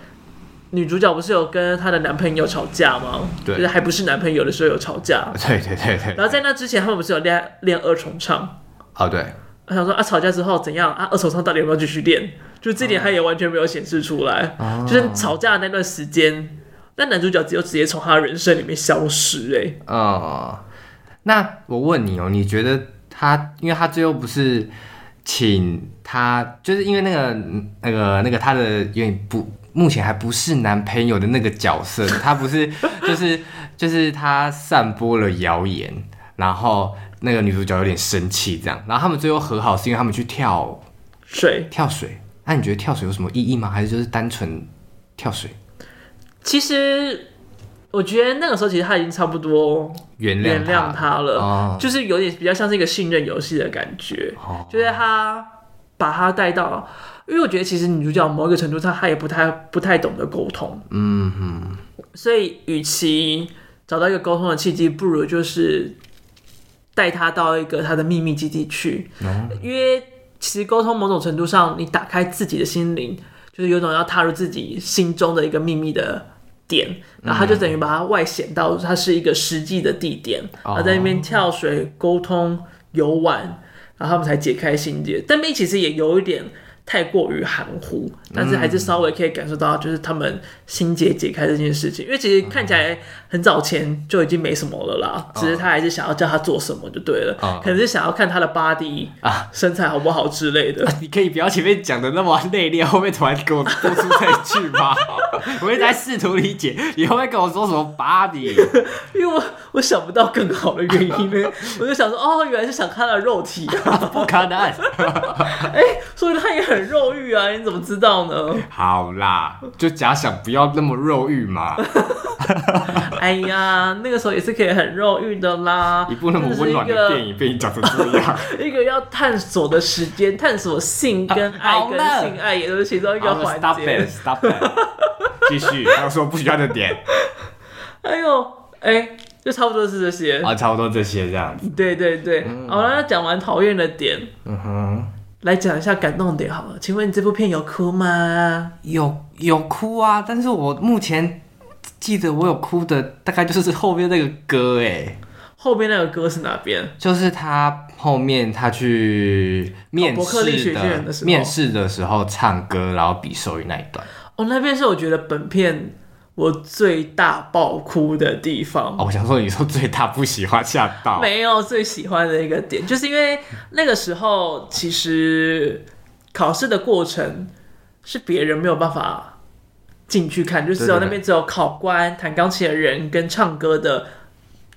女主角不是有跟她的男朋友吵架吗？对，就是还不是男朋友的时候有吵架。对对对对。然后在那之前，他们不是有练练二重唱？哦，对。我想说啊，吵架之后怎样啊？二重唱到底有没有继续练？就这点他也完全没有显示出来。Oh. 就是吵架的那段时间，那男主角只有直接从他人生里面消失。哎，哦，那我问你哦，你觉得他，因为他最后不是请他，就是因为那个那个那个他的有点不，目前还不是男朋友的那个角色，他不是 就是就是他散播了谣言，然后。那个女主角有点生气，这样，然后他们最后和好是因为他们去跳水，跳水。那、啊、你觉得跳水有什么意义吗？还是就是单纯跳水？其实我觉得那个时候其实他已经差不多原谅原谅他了，哦，就是有点比较像是一个信任游戏的感觉，哦，就是他把他带到，因为我觉得其实女主角某一个程度上她也不太不太懂得沟通，嗯哼，所以与其找到一个沟通的契机，不如就是。带他到一个他的秘密基地去，因为其实沟通某种程度上，你打开自己的心灵，就是有种要踏入自己心中的一个秘密的点，然后他就等于把它外显到它是一个实际的地点，然后在那边跳水、沟通、游玩，然后他们才解开心结。但那边其实也有一点。太过于含糊，但是还是稍微可以感受到，就是他们心结解开这件事情。因为其实看起来很早前就已经没什么了啦，只是他还是想要叫他做什么就对了，可能是想要看他的 body 啊，身材好不好之类的。你可以不要前面讲的那么内敛，后面突然给我说出这一句吗？我一直在试图理解，你后面跟我说什么 body？因为我我想不到更好的原因呢，我就想说，哦，原来是想看他的肉体，不可能。哎，所以他也很。很肉欲啊，你怎么知道呢？好啦，就假想不要那么肉欲嘛。哎呀，那个时候也是可以很肉欲的啦。一部那么温暖的电影被你讲成这样，一个要探索的时间，探索性跟爱跟性爱也都是其中一个环节。Stop it，Stop it，继续，还有说不喜欢的点。哎呦，哎，就差不多是这些啊，差不多这些这样子。对对对，好了，那讲完讨厌的点，嗯哼。来讲一下感动点好了，请问你这部片有哭吗？有有哭啊，但是我目前记得我有哭的大概就是后面那个歌哎，后面那个歌是哪边？就是他后面他去面试的面试的时候唱歌，然后比手语那一段。哦，那边是我觉得本片。我最大爆哭的地方，哦，我想说你说最大不喜欢吓到，没有最喜欢的一个点，就是因为那个时候其实考试的过程是别人没有办法进去看，就只有那边只有考官、弹钢琴的人跟唱歌的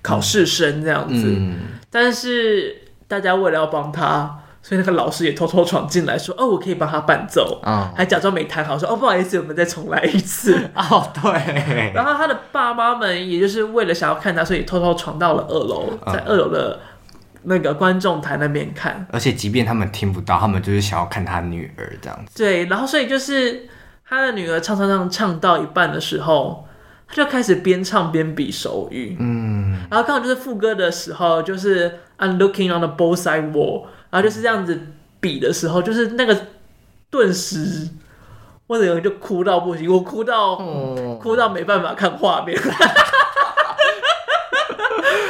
考试生这样子，嗯，但是大家为了要帮他。所以那个老师也偷偷闯进来说：“哦，我可以帮他伴奏。”啊，还假装没弹好，说：“哦，不好意思，我们再重来一次。”哦，对。然后他的爸妈们也就是为了想要看他，所以偷偷闯到了二楼，在二楼的那个观众台那边看。而且，即便他们听不到，他们就是想要看他女儿这样子。对，然后所以就是他的女儿唱唱唱唱到一半的时候，他就开始边唱边比手语。嗯，然后刚好就是副歌的时候，就是 I'm looking on the both side wall。然后就是这样子比的时候，就是那个顿时，我整个人就哭到不行，我哭到、嗯、哭到没办法看画面，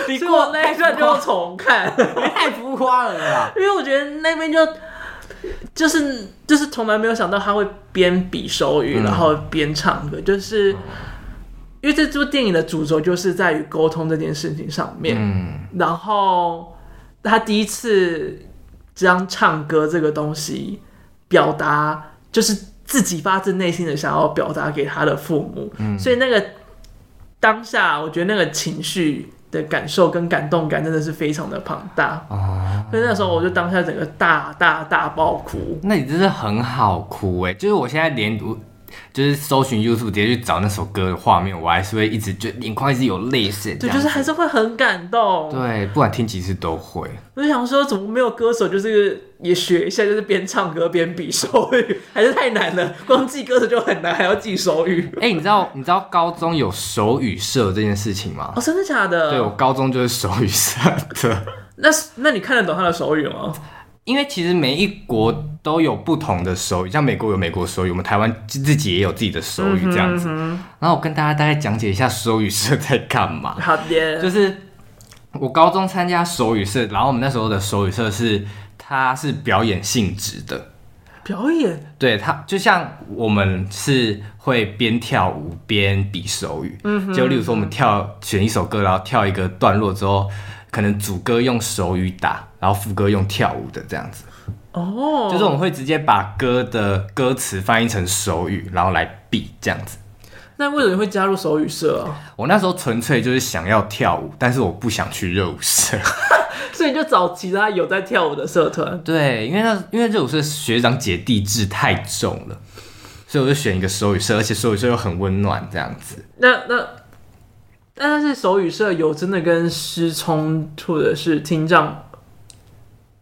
你过那一段就要重看，太浮夸了呀！因为我觉得那边就就是就是从来没有想到他会边比手语，嗯、然后边唱歌，就是因为这部电影的主轴就是在于沟通这件事情上面，嗯、然后他第一次。将唱歌这个东西表达，就是自己发自内心的想要表达给他的父母，嗯，所以那个当下，我觉得那个情绪的感受跟感动感真的是非常的庞大，哦，所以那时候我就当下整个大大大爆哭。那你真的很好哭哎，就是我现在连读。就是搜寻 YouTube 直接去找那首歌的画面，我还是会一直就眼眶一直有泪水。对，就是还是会很感动。对，不管听几次都会。我就想说，怎么没有歌手就是也学一下，就是边唱歌边比手语，还是太难了。光记歌词就很难，还要记手语。哎、欸，你知道你知道高中有手语社这件事情吗？哦，真的假的？对，我高中就是手语社的。那那你看得懂他的手语吗？因为其实每一国都有不同的手语，像美国有美国手语，我们台湾自己也有自己的手语这样子。嗯嗯、然后我跟大家大概讲解一下手语社在干嘛。好的，就是我高中参加手语社，然后我们那时候的手语社是它是表演性质的。表演？对，它就像我们是会边跳舞边比手语。嗯哼，就例如说我们跳选一首歌，然后跳一个段落之后。可能主歌用手语打，然后副歌用跳舞的这样子。哦，oh. 就是我们会直接把歌的歌词翻译成手语，然后来比这样子。那为什么会加入手语社啊？我那时候纯粹就是想要跳舞，但是我不想去热舞社，所以就找其他有在跳舞的社团。对，因为那因为热舞社学长姐弟制太重了，所以我就选一个手语社，而且手语社又很温暖这样子。那那。但是手语社有真的跟师冲突的是听障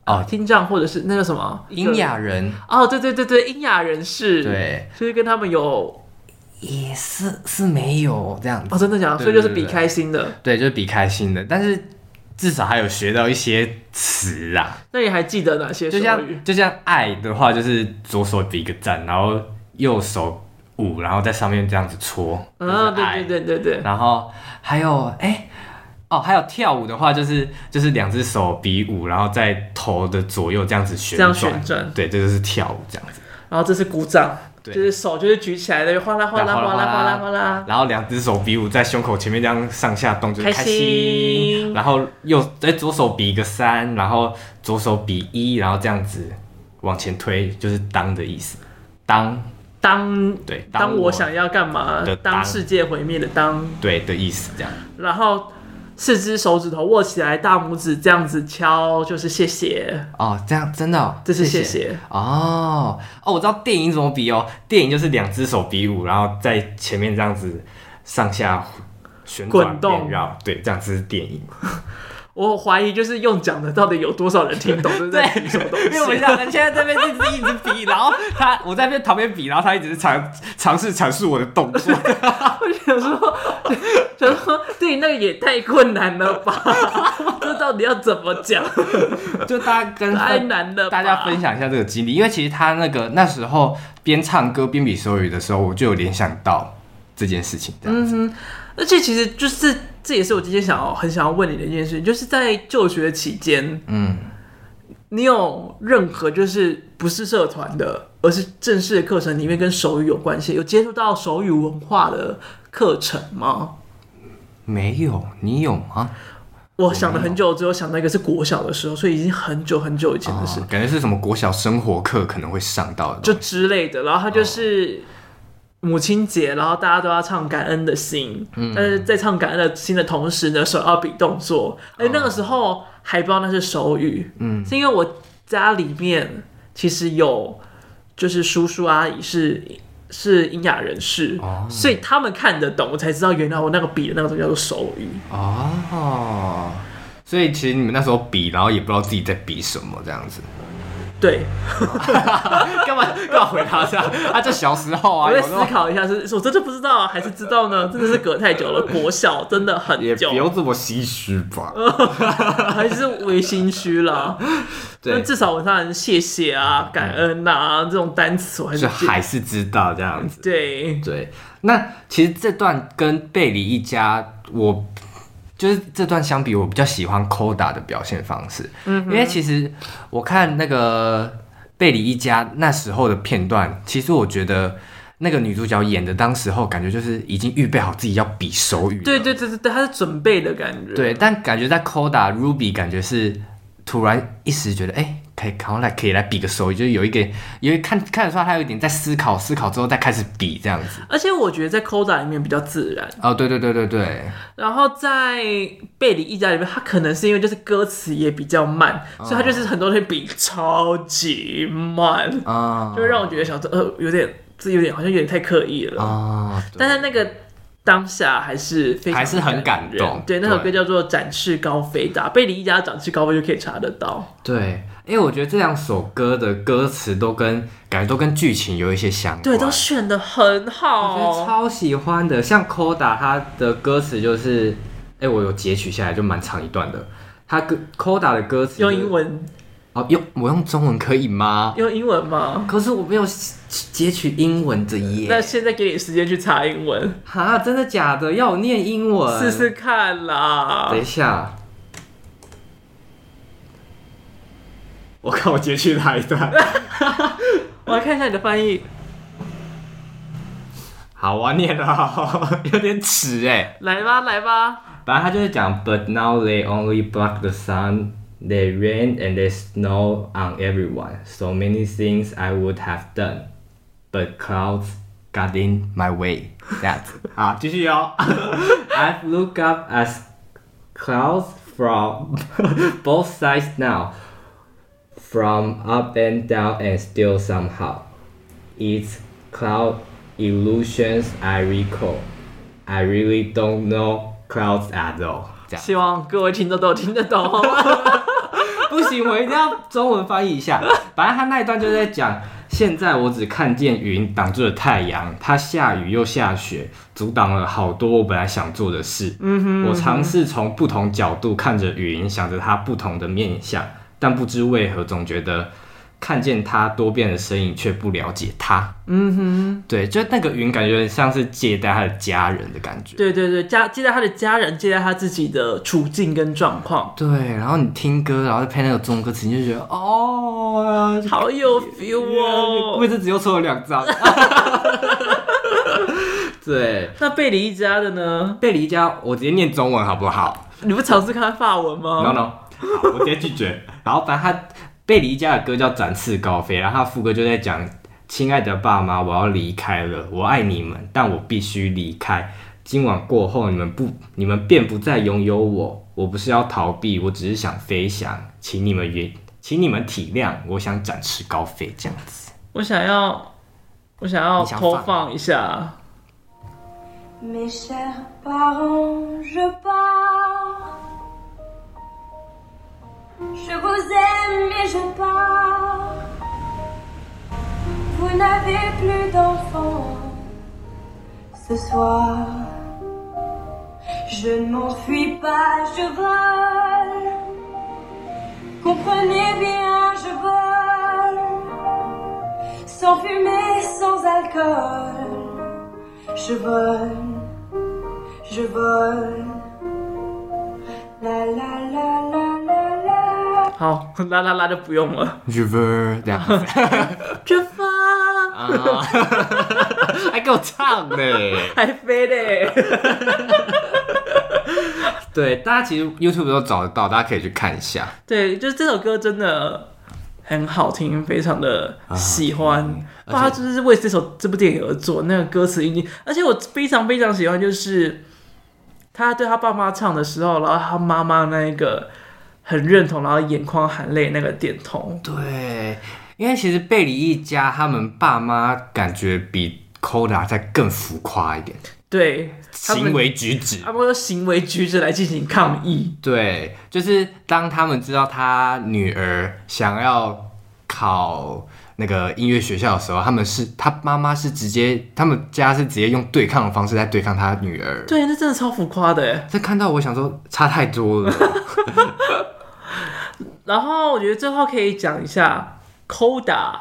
哦，听障或者是那个什么聋哑人哦，对对对对，聋哑人士对，就是跟他们有也是是没有这样子哦，真的假的？所以就是比开心的，对，就是比开心的。但是至少还有学到一些词啊。那你还记得哪些？就像就像爱的话，就是左手比一个赞，然后右手舞，然后在上面这样子搓。嗯，对对对对对。然后还有哎。欸哦，还有跳舞的话，就是就是两只手比舞，然后在头的左右这样子旋转，这样旋转，对，这就是跳舞这样子。然后这是鼓掌，对，就是手就是举起来的，哗啦哗啦哗啦哗啦哗啦。然后两只手比舞，在胸口前面这样上下动，就是开心。然后右在左手比一个三，然后左手比一，然后这样子往前推，就是当的意思。当当对当，我想要干嘛当世界毁灭的当对的意思这样。然后。四只手指头握起来，大拇指这样子敲，就是谢谢哦。这样真的、哦，这是谢谢哦哦。我知道电影怎么比哦，电影就是两只手比武，然后在前面这样子上下旋转滚动绕，对，这样子是电影。我怀疑就是用讲的，到底有多少人听懂？对不对？因为我们两个现在这边一直一直比，然后他我在那边旁边比，然后他一直是尝尝试阐述我的动作。我想说，想说，对，那个也太困难了吧？这到底要怎么讲？就大家跟太难了，大家分享一下这个经历，因为其实他那个那时候边唱歌边比手语的时候，我就有联想到这件事情。这样子，嗯哼，而且其实就是。这也是我今天想要很想要问你的一件事，就是在就学期间，嗯，你有任何就是不是社团的，而是正式的课程里面跟手语有关系，有接触到手语文化的课程吗？没有，你有吗？我想了很久，只有想到一个是国小的时候，所以已经很久很久以前的事，哦，感觉是什么国小生活课可能会上到的，就之类的。然后他就是。哦母亲节，然后大家都要唱感恩的心，嗯，但是在唱感恩的心的同时呢，手要比动作。哎、哦，那个时候还不知道那是手语，嗯，是因为我家里面其实有就是叔叔阿姨是是英雅人士，哦，所以他们看得懂，我才知道原来我那个比的那个东西叫做手语。哦，所以其实你们那时候比，然后也不知道自己在比什么这样子。对，干嘛干嘛回答这样？啊这小时候啊，我在思考一下是，是我真的不知道啊 还是知道呢？真的是隔太久了，国小真的很久，也不用这么心虚吧？还是微心虚啦。对，至少我上人谢谢啊、感恩呐、啊、这种单词，我还是还是知道这样子。对对，那其实这段跟贝里一家我。就是这段相比，我比较喜欢 Koda 的表现方式，嗯，因为其实我看那个贝里一家那时候的片段，其实我觉得那个女主角演的当时候感觉就是已经预备好自己要比手语，对对对对对，她是准备的感觉，对，但感觉在 Koda Ruby 感觉是突然一时觉得哎。欸可以，然后来可以来比个手语，就是有一个，因为看看得出来他有一点在思考，思考之后再开始比这样子。而且我觉得在 Koda 里面比较自然。哦，对对对对对。然后在贝里一家里面，他可能是因为就是歌词也比较慢，哦、所以他就是很多东西比超级慢啊，就会让我觉得想说，呃，有点这有点好像有点太刻意了啊、哦。但是那个。当下还是还是很感动，对，那首歌叫做《展翅高飞》的，贝里一家展翅高飞就可以查得到。对，因为我觉得这两首歌的歌词都跟感觉都跟剧情有一些相关，对，都选得很好，我觉得超喜欢的。像 Koda 他的歌词就是，哎、欸，我有截取下来，就蛮长一段的。他歌 Koda 的歌词用英文。哦，用我用中文可以吗？用英文吗？可是我没有截取英文的耶。那现在给你时间去查英文。哈，真的假的？要我念英文？试试看啦。等一下，我看我截取哪一段。我来看一下你的翻译。好，我念了，有点迟哎。来吧，来吧。反正他就是讲，But now they only block the sun. They rain and they snow on everyone. So many things I would have done, but clouds got in my way. That 好，继续哦。 I've looked up at clouds from both sides now, From up and down, and still somehow, it's cloud illusions I recall. I really don't know clouds at all. 希望各位听众都听得懂。不行，我一定要中文翻译一下。反正他那一段就在讲，现在我只看见云挡住了太阳，它下雨又下雪，阻挡了好多我本来想做的事。嗯哼，我尝试从不同角度看着云，想着它不同的面相，但不知为何总觉得。看见他多变的身影，却不了解他。嗯哼，对，就那个云，感觉像是借代他的家人的感觉。对对对，家借代他的家人，借代他自己的处境跟状况。对，然后你听歌，然后再配那个中文歌词，你就觉得哦，好有 feel 哦。位置只又抽了两张。对，那贝里一家的呢？贝里一家，我直接念中文好不好？你不尝试看法文吗？No No，好，我直接拒绝。然后反正他。贝离家的歌叫《展翅高飞》，然后他副歌就在讲：“亲爱的爸妈，我要离开了，我爱你们，但我必须离开。今晚过后，你们不，你们便不再拥有我。我不是要逃避，我只是想飞翔，请你们原，请你们体谅，我想展翅高飞这样子。我想要，我想要投放一下。” Vous aime et je pars. Vous n'avez plus d'enfants ce soir. Je ne m'enfuis pas, je vole. Comprenez bien, je vole. Sans fumée, sans alcool. Je vole, je vole. La la la la. 好，啦啦啦就不用了。River 这样子。River 啊，还给我唱呢，还飞嘞。对，大家其实 YouTube 都找得到，大家可以去看一下。对，就是这首歌真的很好听，非常的喜欢。他就是为这首这部电影而做，那个歌词已经，而且我非常非常喜欢，就是他对他爸妈唱的时候，然后他妈妈那一个。很认同，然后眼眶含泪那个点头。对，因为其实贝里一家他们爸妈感觉比 Koda 再更浮夸一点。对，行为举止，他们用行为举止来进行抗议。对，就是当他们知道他女儿想要考那个音乐学校的时候，他们是他妈妈是直接，他们家是直接用对抗的方式在对抗他女儿。对，那真的超浮夸的。这看到我想说，差太多了。然后我觉得最后可以讲一下，Coda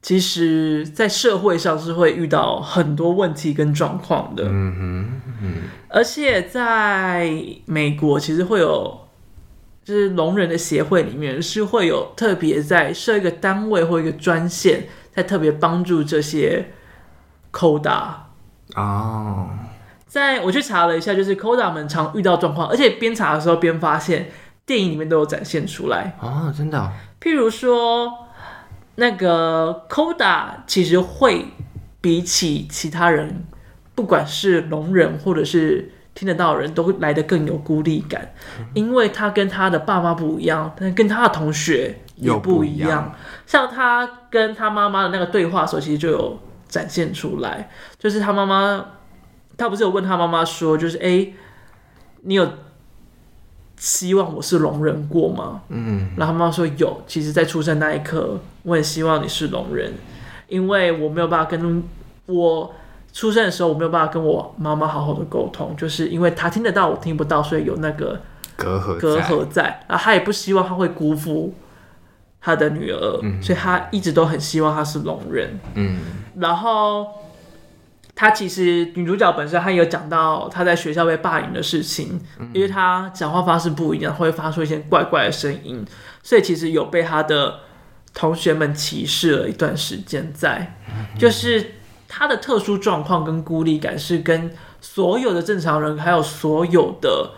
其实在社会上是会遇到很多问题跟状况的。嗯哼，嗯。而且在美国，其实会有，就是聋人的协会里面是会有特别在设一个单位或一个专线，在特别帮助这些 Coda。哦。在我去查了一下，就是 Coda 们常遇到状况，而且边查的时候边发现。电影里面都有展现出来哦，真的、哦。譬如说，那个 Koda 其实会比起其他人，不管是聋人或者是听得到的人都会来得更有孤立感，嗯、因为他跟他的爸妈不一样，但跟他的同学也不一样。一样像他跟他妈妈的那个对话的时候，其实就有展现出来，就是他妈妈，他不是有问他妈妈说，就是哎，你有。希望我是聋人过吗？嗯，然后他妈妈说有。其实，在出生那一刻，我很希望你是聋人，因为我没有办法跟我出生的时候，我没有办法跟我妈妈好好的沟通，就是因为她听得到，我听不到，所以有那个隔阂隔阂在。啊，他也不希望他会辜负他的女儿，嗯，所以他一直都很希望他是聋人。嗯，然后。他其实女主角本身，她有讲到她在学校被霸凌的事情，嗯、因为她讲话方式不一样，会发出一些怪怪的声音，所以其实有被她的同学们歧视了一段时间在。嗯、就是她的特殊状况跟孤立感是跟所有的正常人还有所有的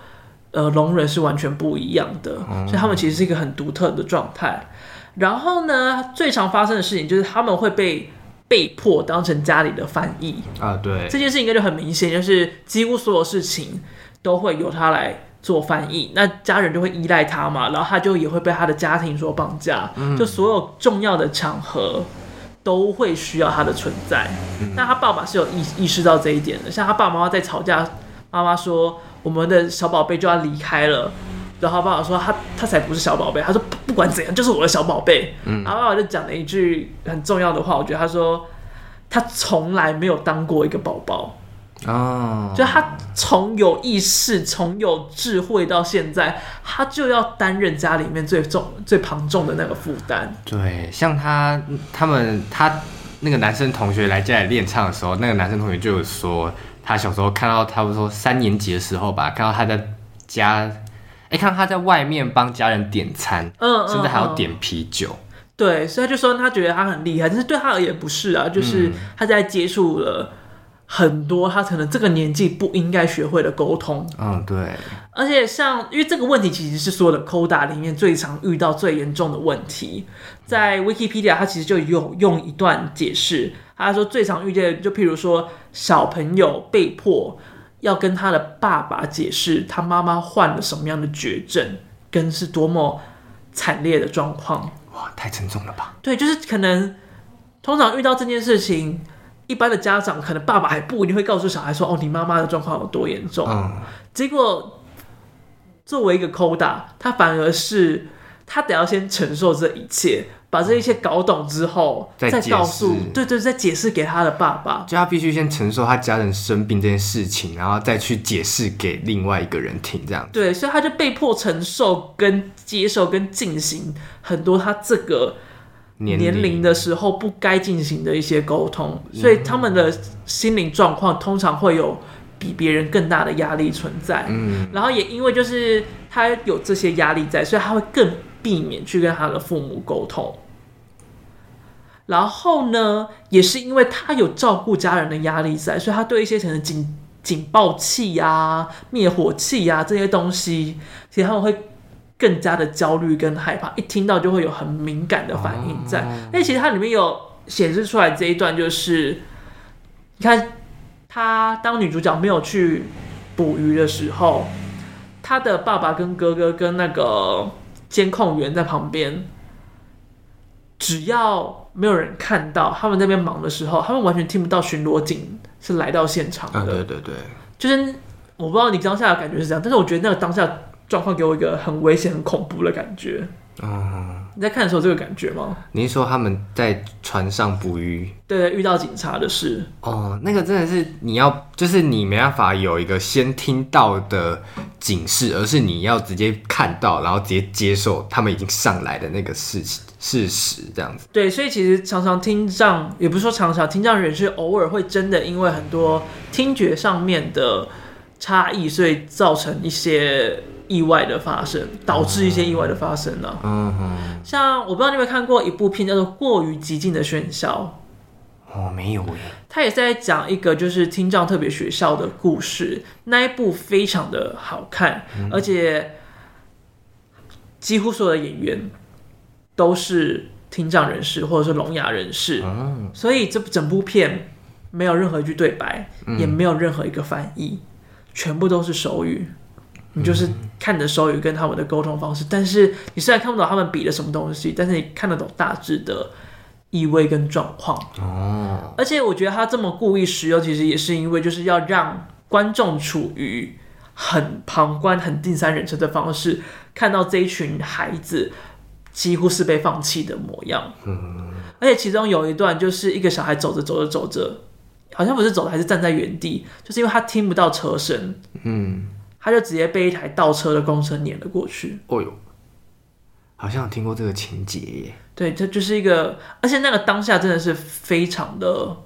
呃聋人是完全不一样的，嗯、所以他们其实是一个很独特的状态。然后呢，最常发生的事情就是他们会被。被迫当成家里的翻译。啊，对。这件事情应该就很明显，就是几乎所有事情都会由他来做翻译，那家人就会依赖他嘛，然后他就也会被他的家庭所绑架，嗯、就所有重要的场合都会需要他的存在。嗯、那他爸爸是有意意识到这一点的，像他爸爸妈妈在吵架，妈妈说我们的小宝贝就要离开了，然后爸爸说他他才不是小宝贝，他说不不管怎样就是我的小宝贝。嗯，然后爸爸就讲了一句很重要的话，我觉得他说他从来没有当过一个宝宝。啊，就他从有意识、从有智慧到现在，他就要担任家里面最重、最庞重的那个负担。对，像他他们他那个男生同学来家里练唱的时候，那个男生同学就有说，他小时候看到他不多三年级的时候吧，看到他在家，哎，看到他在外面帮家人点餐，嗯，甚至还要点啤酒。对，所以他就说他觉得他很厉害，但是对他而言不是啊，就是他在接触了。很多他可能这个年纪不应该学会的沟通，嗯，对。而且像，因为这个问题其实是所有的 CODA 里面最常遇到最严重的问题，在 Wikipedia 他其实就有用一段解释，他说最常遇见就譬如说小朋友被迫要跟他的爸爸解释他妈妈患了什么样的绝症，跟是多么惨烈的状况。哇，太沉重了吧？对，就是可能通常遇到这件事情。一般的家长可能爸爸还不一定会告诉小孩说：“哦，你妈妈的状况有多严重。”嗯，结果作为一个 CODA，他反而是他得要先承受这一切，把这一切搞懂之后，再告诉，对对，再解释给他的爸爸。就他必须先承受他家人生病这件事情，然后再去解释给另外一个人听，这样。对，所以他就被迫承受、跟接受、跟进行很多他这个。年龄的时候不该进行的一些沟通，所以他们的心灵状况通常会有比别人更大的压力存在。嗯，然后也因为就是他有这些压力在，所以他会更避免去跟他的父母沟通。然后呢，也是因为他有照顾家人的压力在，所以他对一些可能警警报器呀、灭火器呀这些东西，其实他们会。更加的焦虑跟害怕，一听到就会有很敏感的反应在。那、oh. 其实它里面有显示出来这一段，就是你看，他当女主角没有去捕鱼的时候，他的爸爸跟哥哥跟那个监控员在旁边，只要没有人看到他们那边忙的时候，他们完全听不到巡逻警是来到现场的。对对对，就是我不知道你当下的感觉是这样，但是我觉得那个当下。状况给我一个很危险、很恐怖的感觉。嗯，你在看的时候这个感觉吗？你是说他们在船上捕鱼？对，遇到警察的事。哦，那个真的是你要，就是你没办法有一个先听到的警示，而是你要直接看到，然后直接接受他们已经上来的那个事情事实，这样子。对，所以其实常常听障，也不是说常常听障人士偶尔会真的因为很多听觉上面的差异，所以造成一些。意外的发生，导致一些意外的发生呢、啊。嗯哼，像我不知道你有没有看过一部片叫做《过于激进的喧嚣》。哦，没有耶。他也是在讲一个就是听障特别学校的故事，那一部非常的好看，嗯、而且几乎所有的演员都是听障人士或者是聋哑人士。嗯，所以这整部片没有任何一句对白，嗯、也没有任何一个翻译，全部都是手语。你就是看着手语跟他们的沟通方式，但是你虽然看不懂他们比的什么东西，但是你看得懂大致的意味跟状况。哦，而且我觉得他这么故意使用，其实也是因为就是要让观众处于很旁观、很第三人称的方式，看到这一群孩子几乎是被放弃的模样。嗯，而且其中有一段就是一个小孩走着走着走着，好像不是走着，还是站在原地，就是因为他听不到车声。嗯。他就直接被一台倒车的公车碾了过去。哦呦，好像有听过这个情节耶。对，这就是一个，而且那个当下真的是非常的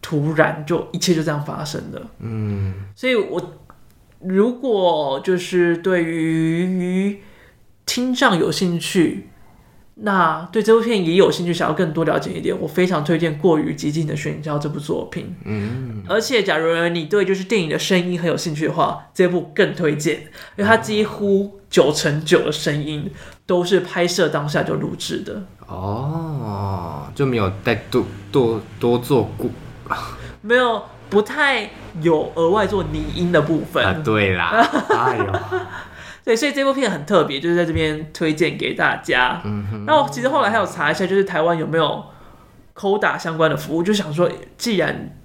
突然，就一切就这样发生的。嗯，所以我如果就是对于听障有兴趣。那对这部片也有兴趣，想要更多了解一点，我非常推荐《过于激进的喧嚣》这部作品。嗯，而且假如你对就是电影的声音很有兴趣的话，这部更推荐，因为它几乎九成九的声音都是拍摄当下就录制的。哦，就没有再多多多做过，没有，不太有额外做拟音的部分。啊，对啦，哎呦。对，所以这部片很特别，就是在这边推荐给大家。嗯哼。那我其实后来还有查一下，就是台湾有没有 CODA 相关的服务，就想说，既然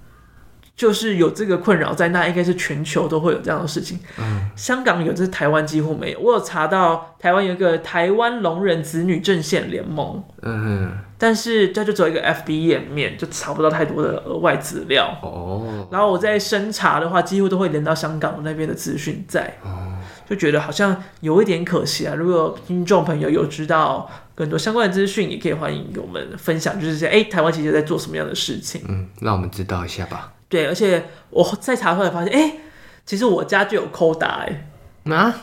就是有这个困扰在，那应该是全球都会有这样的事情。嗯，香港有，这是台湾几乎没有。我有查到台湾有一个台湾聋人子女阵线联盟，嗯哼，但是这就只有一个 FB 页面，就查不到太多的额外资料。哦，然后我在深查的话，几乎都会连到香港那边的资讯在。哦，就觉得好像有一点可惜啊。如果听众朋友有知道更多相关的资讯，也可以欢迎给我们分享，就是说，哎，台湾其实在做什么样的事情？嗯，让我们知道一下吧。对，而且我再查出来发现，哎，其实我家就有 Coda 哎，啊，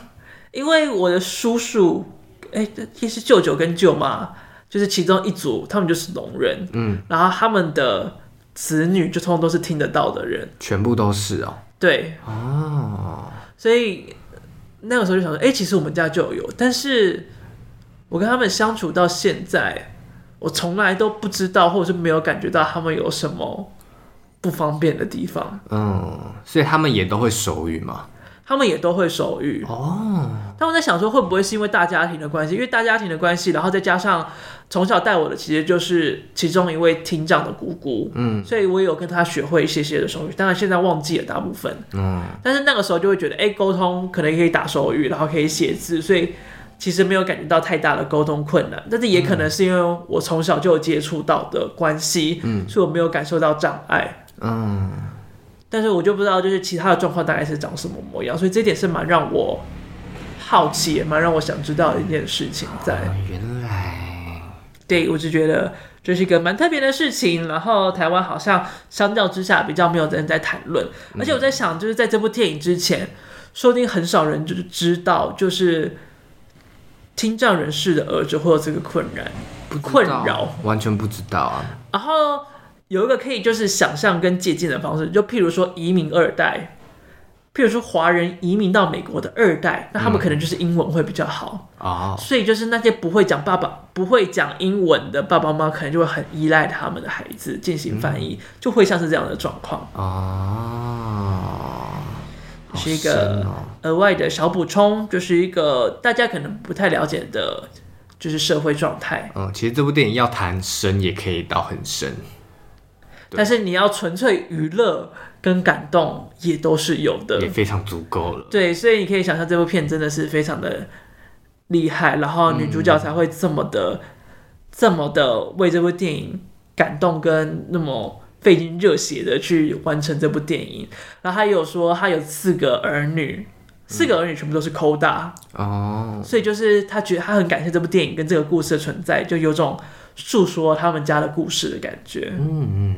因为我的叔叔，哎，其实舅舅跟舅妈，就是其中一组，他们就是聋人，嗯，然后他们的子女就通通都是听得到的人，全部都是哦，对，哦，所以那个时候就想说，哎，其实我们家就有，但是我跟他们相处到现在，我从来都不知道，或者是没有感觉到他们有什么。不方便的地方，嗯，所以他们也都会手语吗？他们也都会手语哦。他们在想说，会不会是因为大家庭的关系？因为大家庭的关系，然后再加上从小带我的，其实就是其中一位厅长的姑姑，嗯，所以我也有跟他学会一些些的手语。当然现在忘记了大部分，嗯，但是那个时候就会觉得，哎、欸，沟通可能可以打手语，然后可以写字，所以其实没有感觉到太大的沟通困难。但是也可能是因为我从小就有接触到的关系，嗯，所以我没有感受到障碍。嗯，但是我就不知道，就是其他的状况大概是长什么模样，所以这点是蛮让我好奇，也蛮让我想知道的一件事情在。在、哦、原来，对，我就觉得这是一个蛮特别的事情。然后台湾好像相较之下比较没有人在谈论，而且我在想，就是在这部电影之前，说不定很少人就是知道，就是听障人士的儿子会有这个困扰，不困扰，完全不知道啊。然后。有一个可以就是想象跟借鉴的方式，就譬如说移民二代，譬如说华人移民到美国的二代，那他们可能就是英文会比较好。啊，嗯、所以就是那些不会讲爸爸不会讲英文的爸爸妈妈，可能就会很依赖他们的孩子进行翻译，嗯、就会像是这样的状况。啊，是一个额外的小补充，就是一个大家可能不太了解的，就是社会状态。嗯，其实这部电影要谈深也可以到很深。但是你要纯粹娱乐跟感动也都是有的，也非常足够了。对，所以你可以想象这部片真的是非常的厉害，然后女主角才会这么的、嗯、这么的为这部电影感动，跟那么费尽热血的去完成这部电影。然后她有说她有四个儿女，四个儿女全部都是 CODA 哦，所以就是她觉得她很感谢这部电影跟这个故事的存在，就有种。诉说他们家的故事的感觉，嗯嗯，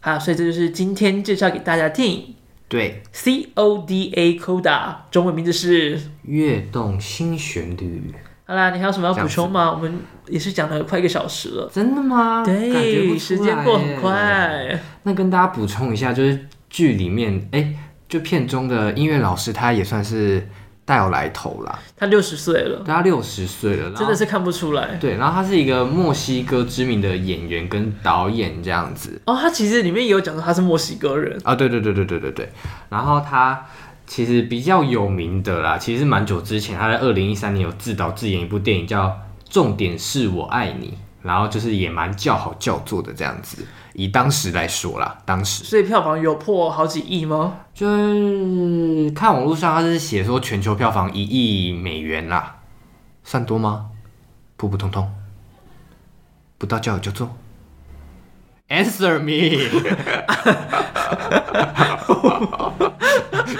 好，所以这就是今天介绍给大家的电影，对，C O D A CODA，中文名字是《跃动新旋律》。好啦，你还有什么要补充吗？我们也是讲了快一个小时了，真的吗？对，时间过很快。那跟大家补充一下，就是剧里面，哎、欸，就片中的音乐老师，他也算是。大有来头啦！他六十岁了，他六十岁了，真的是看不出来。对，然后他是一个墨西哥知名的演员跟导演这样子。哦，他其实里面也有讲到他是墨西哥人啊、哦，对对对对对对对。然后他其实比较有名的啦，其实蛮久之前，他在二零一三年有自导自演一部电影叫《重点是我爱你》，然后就是也蛮叫好叫座的这样子。以当时来说啦，当时所以票房有破好几亿吗？就是看网络上他是写说全球票房一亿美元啦，算多吗？普普通通，不到叫有就做。Answer me，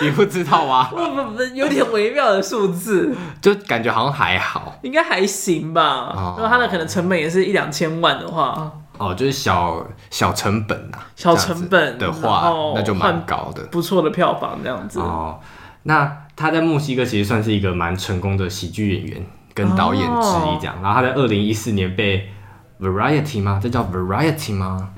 你不知道吗？不不不，有点微妙的数字，就感觉好像还好，应该还行吧。如果、哦、它的可能成本也是一两千万的话。哦，就是小小成本呐，小成本的话，那就蛮高的，不错的票房这样子。哦，那他在墨西哥其实算是一个蛮成功的喜剧演员跟导演之一，这样。哦、然后他在二零一四年被 Variety 吗？这叫 Variety 吗？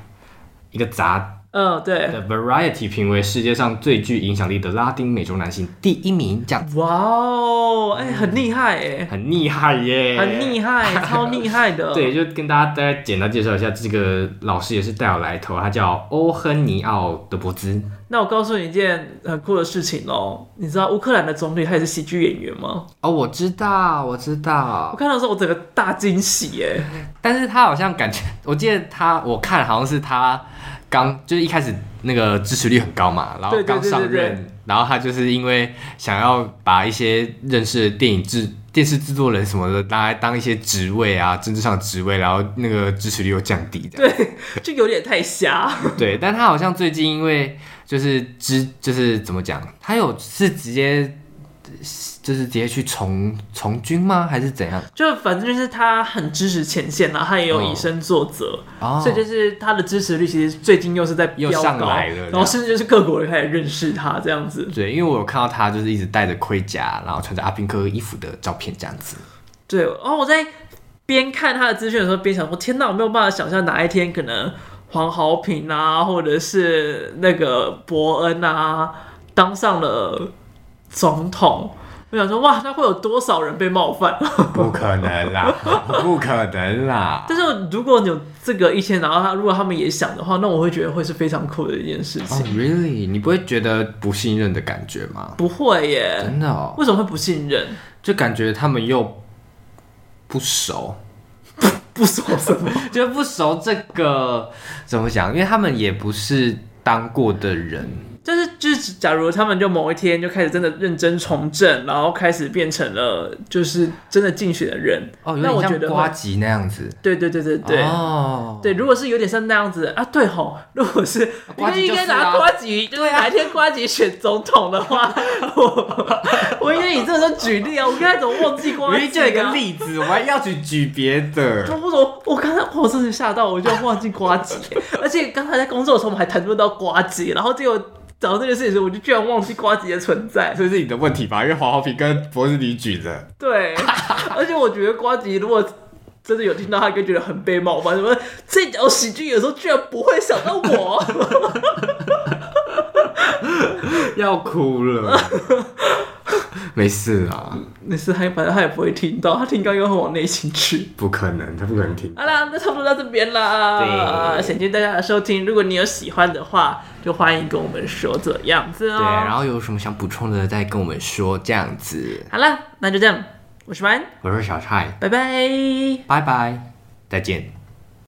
一个杂。嗯，对的，Variety 评为世界上最具影响力的拉丁美洲男性第一名，这样子。哇哦，哎，很厉害哎，很厉害耶，很厉害，超厉害的。对，就跟大家大概简单介绍一下，这个老师也是大有来头，他叫欧亨尼奥·德伯兹。那我告诉你一件很酷的事情哦，你知道乌克兰的总理他也是喜剧演员吗？哦，我知道，我知道。我看到的时候我整个大惊喜耶！但是他好像感觉，我记得他，我看好像是他刚就是一开始那个支持率很高嘛，然后刚上任，对对对对对，然后他就是因为想要把一些认识的电影制电视制作人什么的拿来当一些职位啊，政治上的职位，然后那个支持率又降低的，对，就有点太瞎。对，但他好像最近因为。就是支，就是怎么讲？他有是直接，就是直接去从从军吗？还是怎样？就反正就是他很支持前线啊，他也有以身作则，哦、所以就是他的支持率其实最近又是在，又上来了，然后甚至就是各国人开始认识他这样子。对，因为我有看到他就是一直戴着盔甲，然后穿着阿兵哥衣服的照片这样子。对，然后我在边看他的资讯的时候边想说：天哪，我没有办法想象哪一天可能。黄豪平啊，或者是那个伯恩啊，当上了总统，我想说，哇，那会有多少人被冒犯？不可能啦，不可能啦！但是如果你有这个意见，然后他如果他们也想的话，那我会觉得会是非常酷的一件事情。Oh, really？你不会觉得不信任的感觉吗？不会耶，真的哦。为什么会不信任？就感觉他们又不熟。不熟什么？就不熟这个怎么讲？因为他们也不是当过的人。就是就是，假如他们就某一天就开始真的认真从政，然后开始变成了就是真的竞选的人。哦，那我觉得瓜吉那样子。对对对对对。哦。对，如果是有点像那样子啊，对吼。如果是呱吉应该拿瓜吉，就是哪一天瓜吉选总统的话，我 我应该以这个举例啊。我刚才怎么忘记瓜吉？就一个例子，我还要去举别的。我说我刚才我真的吓到，我就忘记瓜吉。而且刚才在工作的时候，我们还谈论到瓜吉，然后结果。讲到这件事情的时候，我就居然忘记瓜吉的存在，这是你的问题吧？因为黄浩平跟博士你举着。对，而且我觉得瓜吉如果真的有听到，他应该觉得很被冒犯。什么这条喜剧有时候居然不会想到我，要哭了。没事啊，没事，他反正他也不会听到，他听到又会往内心去。不可能，他不可能听。好啦，那差不多到这边啦。对，谢谢大家的收听。如果你有喜欢的话，就欢迎跟我们说这样子哦。对，然后有什么想补充的，再跟我们说这样子。好了，那就这样。我是班，我是小蔡，拜拜，拜拜，再见。